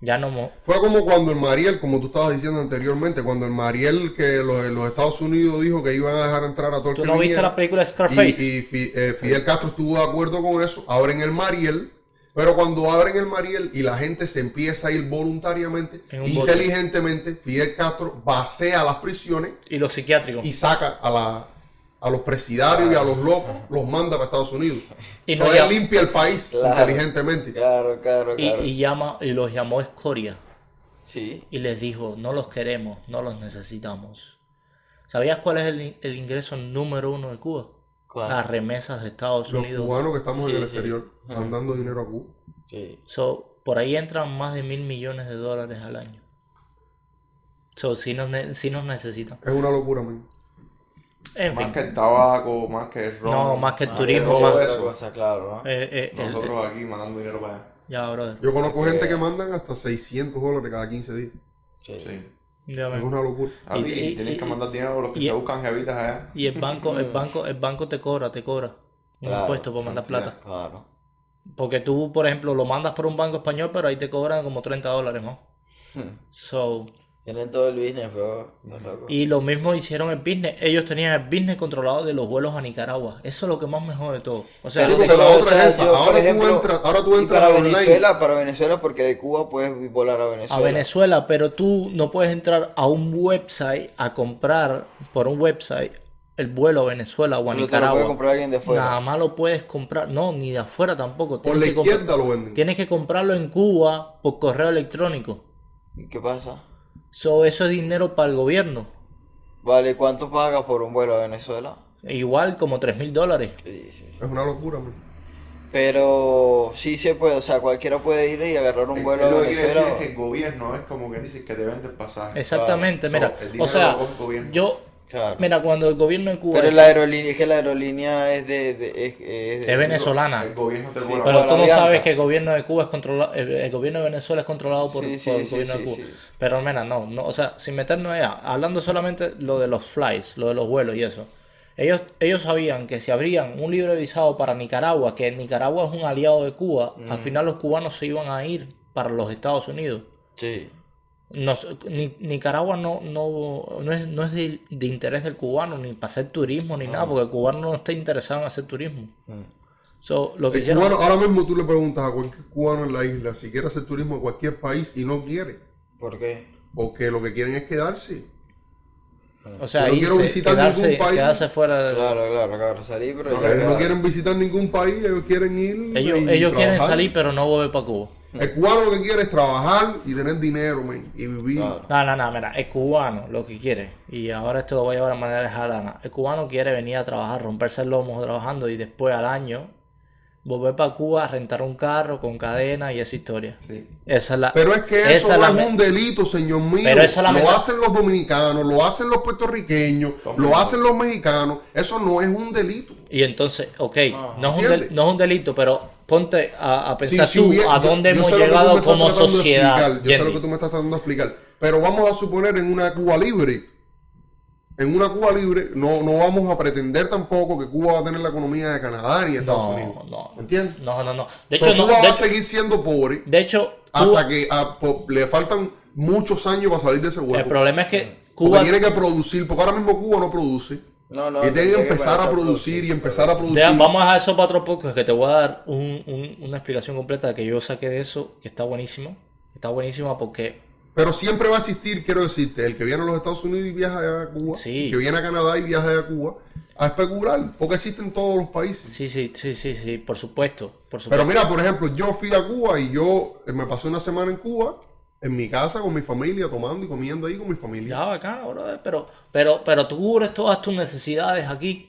ya no. Fue como cuando el Mariel, como tú estabas diciendo anteriormente, cuando el Mariel que los, los Estados Unidos dijo que iban a dejar entrar a todo el ¿Tú que no viste la película Scarface? Y, eh, Fidel Castro estuvo de acuerdo con eso. Ahora en el Mariel Pero cuando abren el Mariel y la gente se empieza a ir voluntariamente, inteligentemente, Fidel Castro vacía las prisiones Y los psiquiátricos. y saca a, la, a los presidarios y a los locos, los manda para Estados Unidos. Y So, no él limpia el país Claro. inteligentemente. Claro, claro, Y, claro. y llama, y los llamó escoria. Sí. Y les dijo, no los queremos, no los necesitamos. ¿Sabías cuál es el ingreso número uno de Cuba? ¿Cuál? Las remesas de Estados Los Unidos. cubanos que estamos en el sí. exterior mandando dinero a Cuba. Sí. So, por ahí entran más de mil millones de dólares al año. So, sí nos, ne- sí nos necesitan. Es una locura, man. En Más fin. que el tabaco, más que el ron. No, más que el Ah, turismo, pero más- eso. cosa, claro, ¿no? Eh, eh, el- Nosotros aquí mandando dinero para allá. ya, brother. Yo conozco gente que mandan hasta 600 dólares cada 15 días. Sí. Ya Es ven. una locura. A mí Y- y- tienes y- que mandar dinero a los que y- se buscan jevitas allá. Y el banco, el banco, el banco te cobra, te cobra un Claro, impuesto por mandar cantidad. plata. Claro. Porque tú, por ejemplo, lo mandas por un banco español, pero ahí te cobran como 30 dólares más. So, Tienen todo el business, bro. Loco. y lo mismo hicieron el business. Ellos tenían el business controlado de los vuelos a Nicaragua. Eso es lo que más me jode de todo. O sea, Pero, o otra sea, es yo, Ahora tú entras- ahora tú entras para online. Venezuela, para Venezuela, porque de Cuba puedes volar a a Venezuela. Venezuela, pero tú no puedes entrar a un website a comprar por un website el vuelo a Venezuela o a Pero te lo Nicaragua. puede comprar alguien de fuera. Nada más lo puedes comprar, no, ni de afuera tampoco. Por Tienes la que, izquierda lo venden. tienes que comprarlo en Cuba por correo electrónico. ¿Y ¿Qué pasa? So, eso es dinero para el gobierno. Vale, ¿cuánto pagas por un vuelo a Venezuela? Igual como 3 mil dólares. Sí, sí. Es una locura, man. Pero sí se puede, o sea, cualquiera puede ir y agarrar un vuelo a lo que quiere decir Venezuela. es que el gobierno es como que dice que te vende el pasaje. Exactamente, Claro. mira. So, el o dinero sea, yo, Claro. mira, cuando el gobierno de Cuba Pero es, la aerolínea, es que la aerolínea es de... de- es, es venezolana, El gobierno cobra. pero tú no sabes que el gobierno de Cuba es controlado, el, el gobierno de Venezuela es controlado por, Sí, sí, por el sí, gobierno de sí, Cuba. sí. Pero mira, no, no, o sea, sin meternos allá, hablando solamente lo de los flights, lo de los vuelos y eso. Ellos, ellos sabían que si abrían un libre visado para Nicaragua, que Nicaragua es un aliado de Cuba, al final los cubanos se iban a ir para los Estados Unidos. Sí. Nos- Ni- Nicaragua no, no, no es, no es de, de interés del cubano, ni para hacer turismo, ni nada, porque el cubano no está interesado en hacer turismo. So, lo que El hicieron, cubano, ahora mismo tú le preguntas a cualquier cubano en la isla si quiere hacer turismo en cualquier país y no quiere. ¿Por qué? Porque lo que quieren es quedarse. o sea, yo no quiero visitar quedarse, ningún país. quedarse fuera de- Claro, claro, claro, salir, pero No, Ellos no quieren visitar ningún país, ellos quieren ir. Ellos, y ellos quieren salir, pero no volver para Cuba. El cubano lo que quiere es trabajar y tener dinero, man, y vivir. Claro. No, no, no, mira, el cubano lo que quiere, y ahora esto lo voy a llevar a manera de jalana, el cubano quiere venir a trabajar, romperse el lomo trabajando y después al año volver para Cuba, rentar un carro con cadena y esa historia. Sí. Esa es la, Pero es que eso es no la es un delito, señor mío. Pero esa es la lo hacen los dominicanos, lo hacen los puertorriqueños, Toma. lo hacen los mexicanos. Eso no es un delito. Y entonces, ok, Ah, no, es un no es un delito, pero ponte a, a pensar si tú hubiera- a dónde yo hemos llegado como sociedad. explicar, Yo sé lo que tú me estás tratando de explicar. Pero vamos a suponer en una Cuba libre. En una Cuba libre no, no vamos a pretender tampoco que Cuba va a tener la economía de Canadá ni de Estados No, Unidos. no. ¿Entiendes? No, no, no. De So, hecho, no, Cuba de va a seguir siendo pobre de hecho, hasta que a- po- le faltan muchos años para salir de ese el hueco. problema es que Porque Cuba... tiene que producir, porque ahora mismo Cuba no produce. No, no. y tiene que empezar a producir y empezar a producir. Deja- vamos a dejar eso para otro poco, que te voy a dar un- un- una explicación completa que yo saqué de eso, que está buenísimo. Está buenísima porque Pero siempre va a existir, quiero decirte, el que viene a los Estados Unidos y viaja a Cuba, Sí. el que viene a Canadá y viaja a Cuba, a especular, porque existen todos los países. sí, sí, sí, sí, sí, por supuesto, por Pero supuesto. mira, por ejemplo, yo fui a Cuba y yo eh, me pasé una semana en Cuba, en mi casa, con mi familia, tomando y comiendo ahí con mi familia. Ya, bacano, brother, pero, pero, pero tú cubres todas tus necesidades aquí.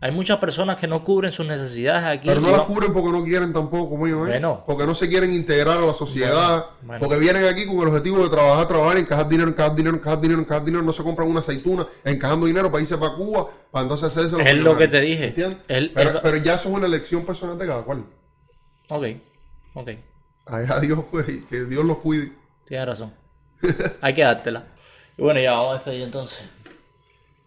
Hay muchas personas que no cubren sus necesidades aquí. Pero no las cubren porque no quieren tampoco, mío, ¿eh? Bueno. Porque no se quieren integrar a la sociedad. Bueno, bueno. Porque vienen aquí con el objetivo de trabajar, trabajar, encajar dinero, encajar dinero, encajar dinero, encajar dinero. No se compran una aceituna encajando dinero para irse para Cuba, para entonces hacerse los Es lo que te dije. ¿Entiendes? Pero, ya eso es una elección personal de cada cual. Ok, ok, Ay, a Dios, pues, que Dios los cuide. Tienes razón. Hay que dártela. Y bueno, ya vamos a despedir entonces.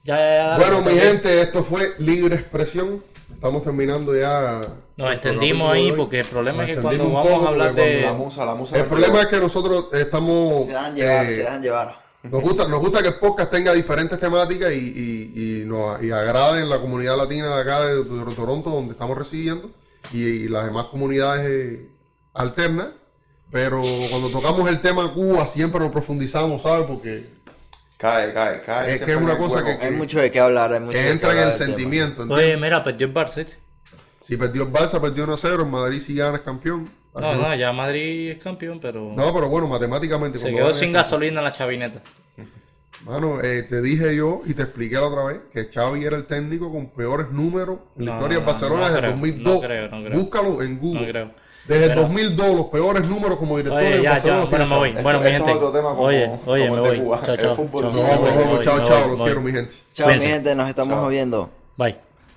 Ya, ya, ya. Bueno, mi gente, esto fue Libre Expresión. Estamos terminando ya. Nos extendimos ahí porque el problema Nos es que cuando vamos poco a hablar de... La musa, la musa. El problema es que nosotros estamos. Se dejan llevar, eh, se dejan llevar. Nos gusta, nos gusta que el podcast tenga diferentes temáticas y, y, y nos y agrade en la comunidad latina de acá de, de Toronto, donde estamos residiendo, y, y las demás comunidades eh, alterna, pero cuando tocamos el tema Cuba siempre lo profundizamos, ¿sabes? Porque Cae, cae, cae. Es que es una en cosa hueco. que- Hay mucho de qué hablar, hay mucho que de qué entra en el sentimiento. Oye, mira, perdió el Barça. Si perdió el Barça, perdió 1 a 0, el Madrid si gana es campeón. No, no, ya Madrid es campeón, pero No, pero bueno, matemáticamente. se quedó sin gasolina en la chavineta. Mano, eh, te dije yo y te expliqué la otra vez que Xavi era el técnico con peores números en la No, historia no, de Barcelona no desde creo, el 2002. no creo, no creo. Búscalo en Google. No creo. Desde el Pero- 2002, los peores números como director Oye, ya, Barcelona. ya, los bueno, tiene me voy. Bueno, mi esto es gente. otro tema como- Oye, oye, como me el voy. Cuba. Chao, El chao. chao, me voy, Chao, chao, los quiero, mi gente. Chao, mi gente, nos estamos viendo. Bye.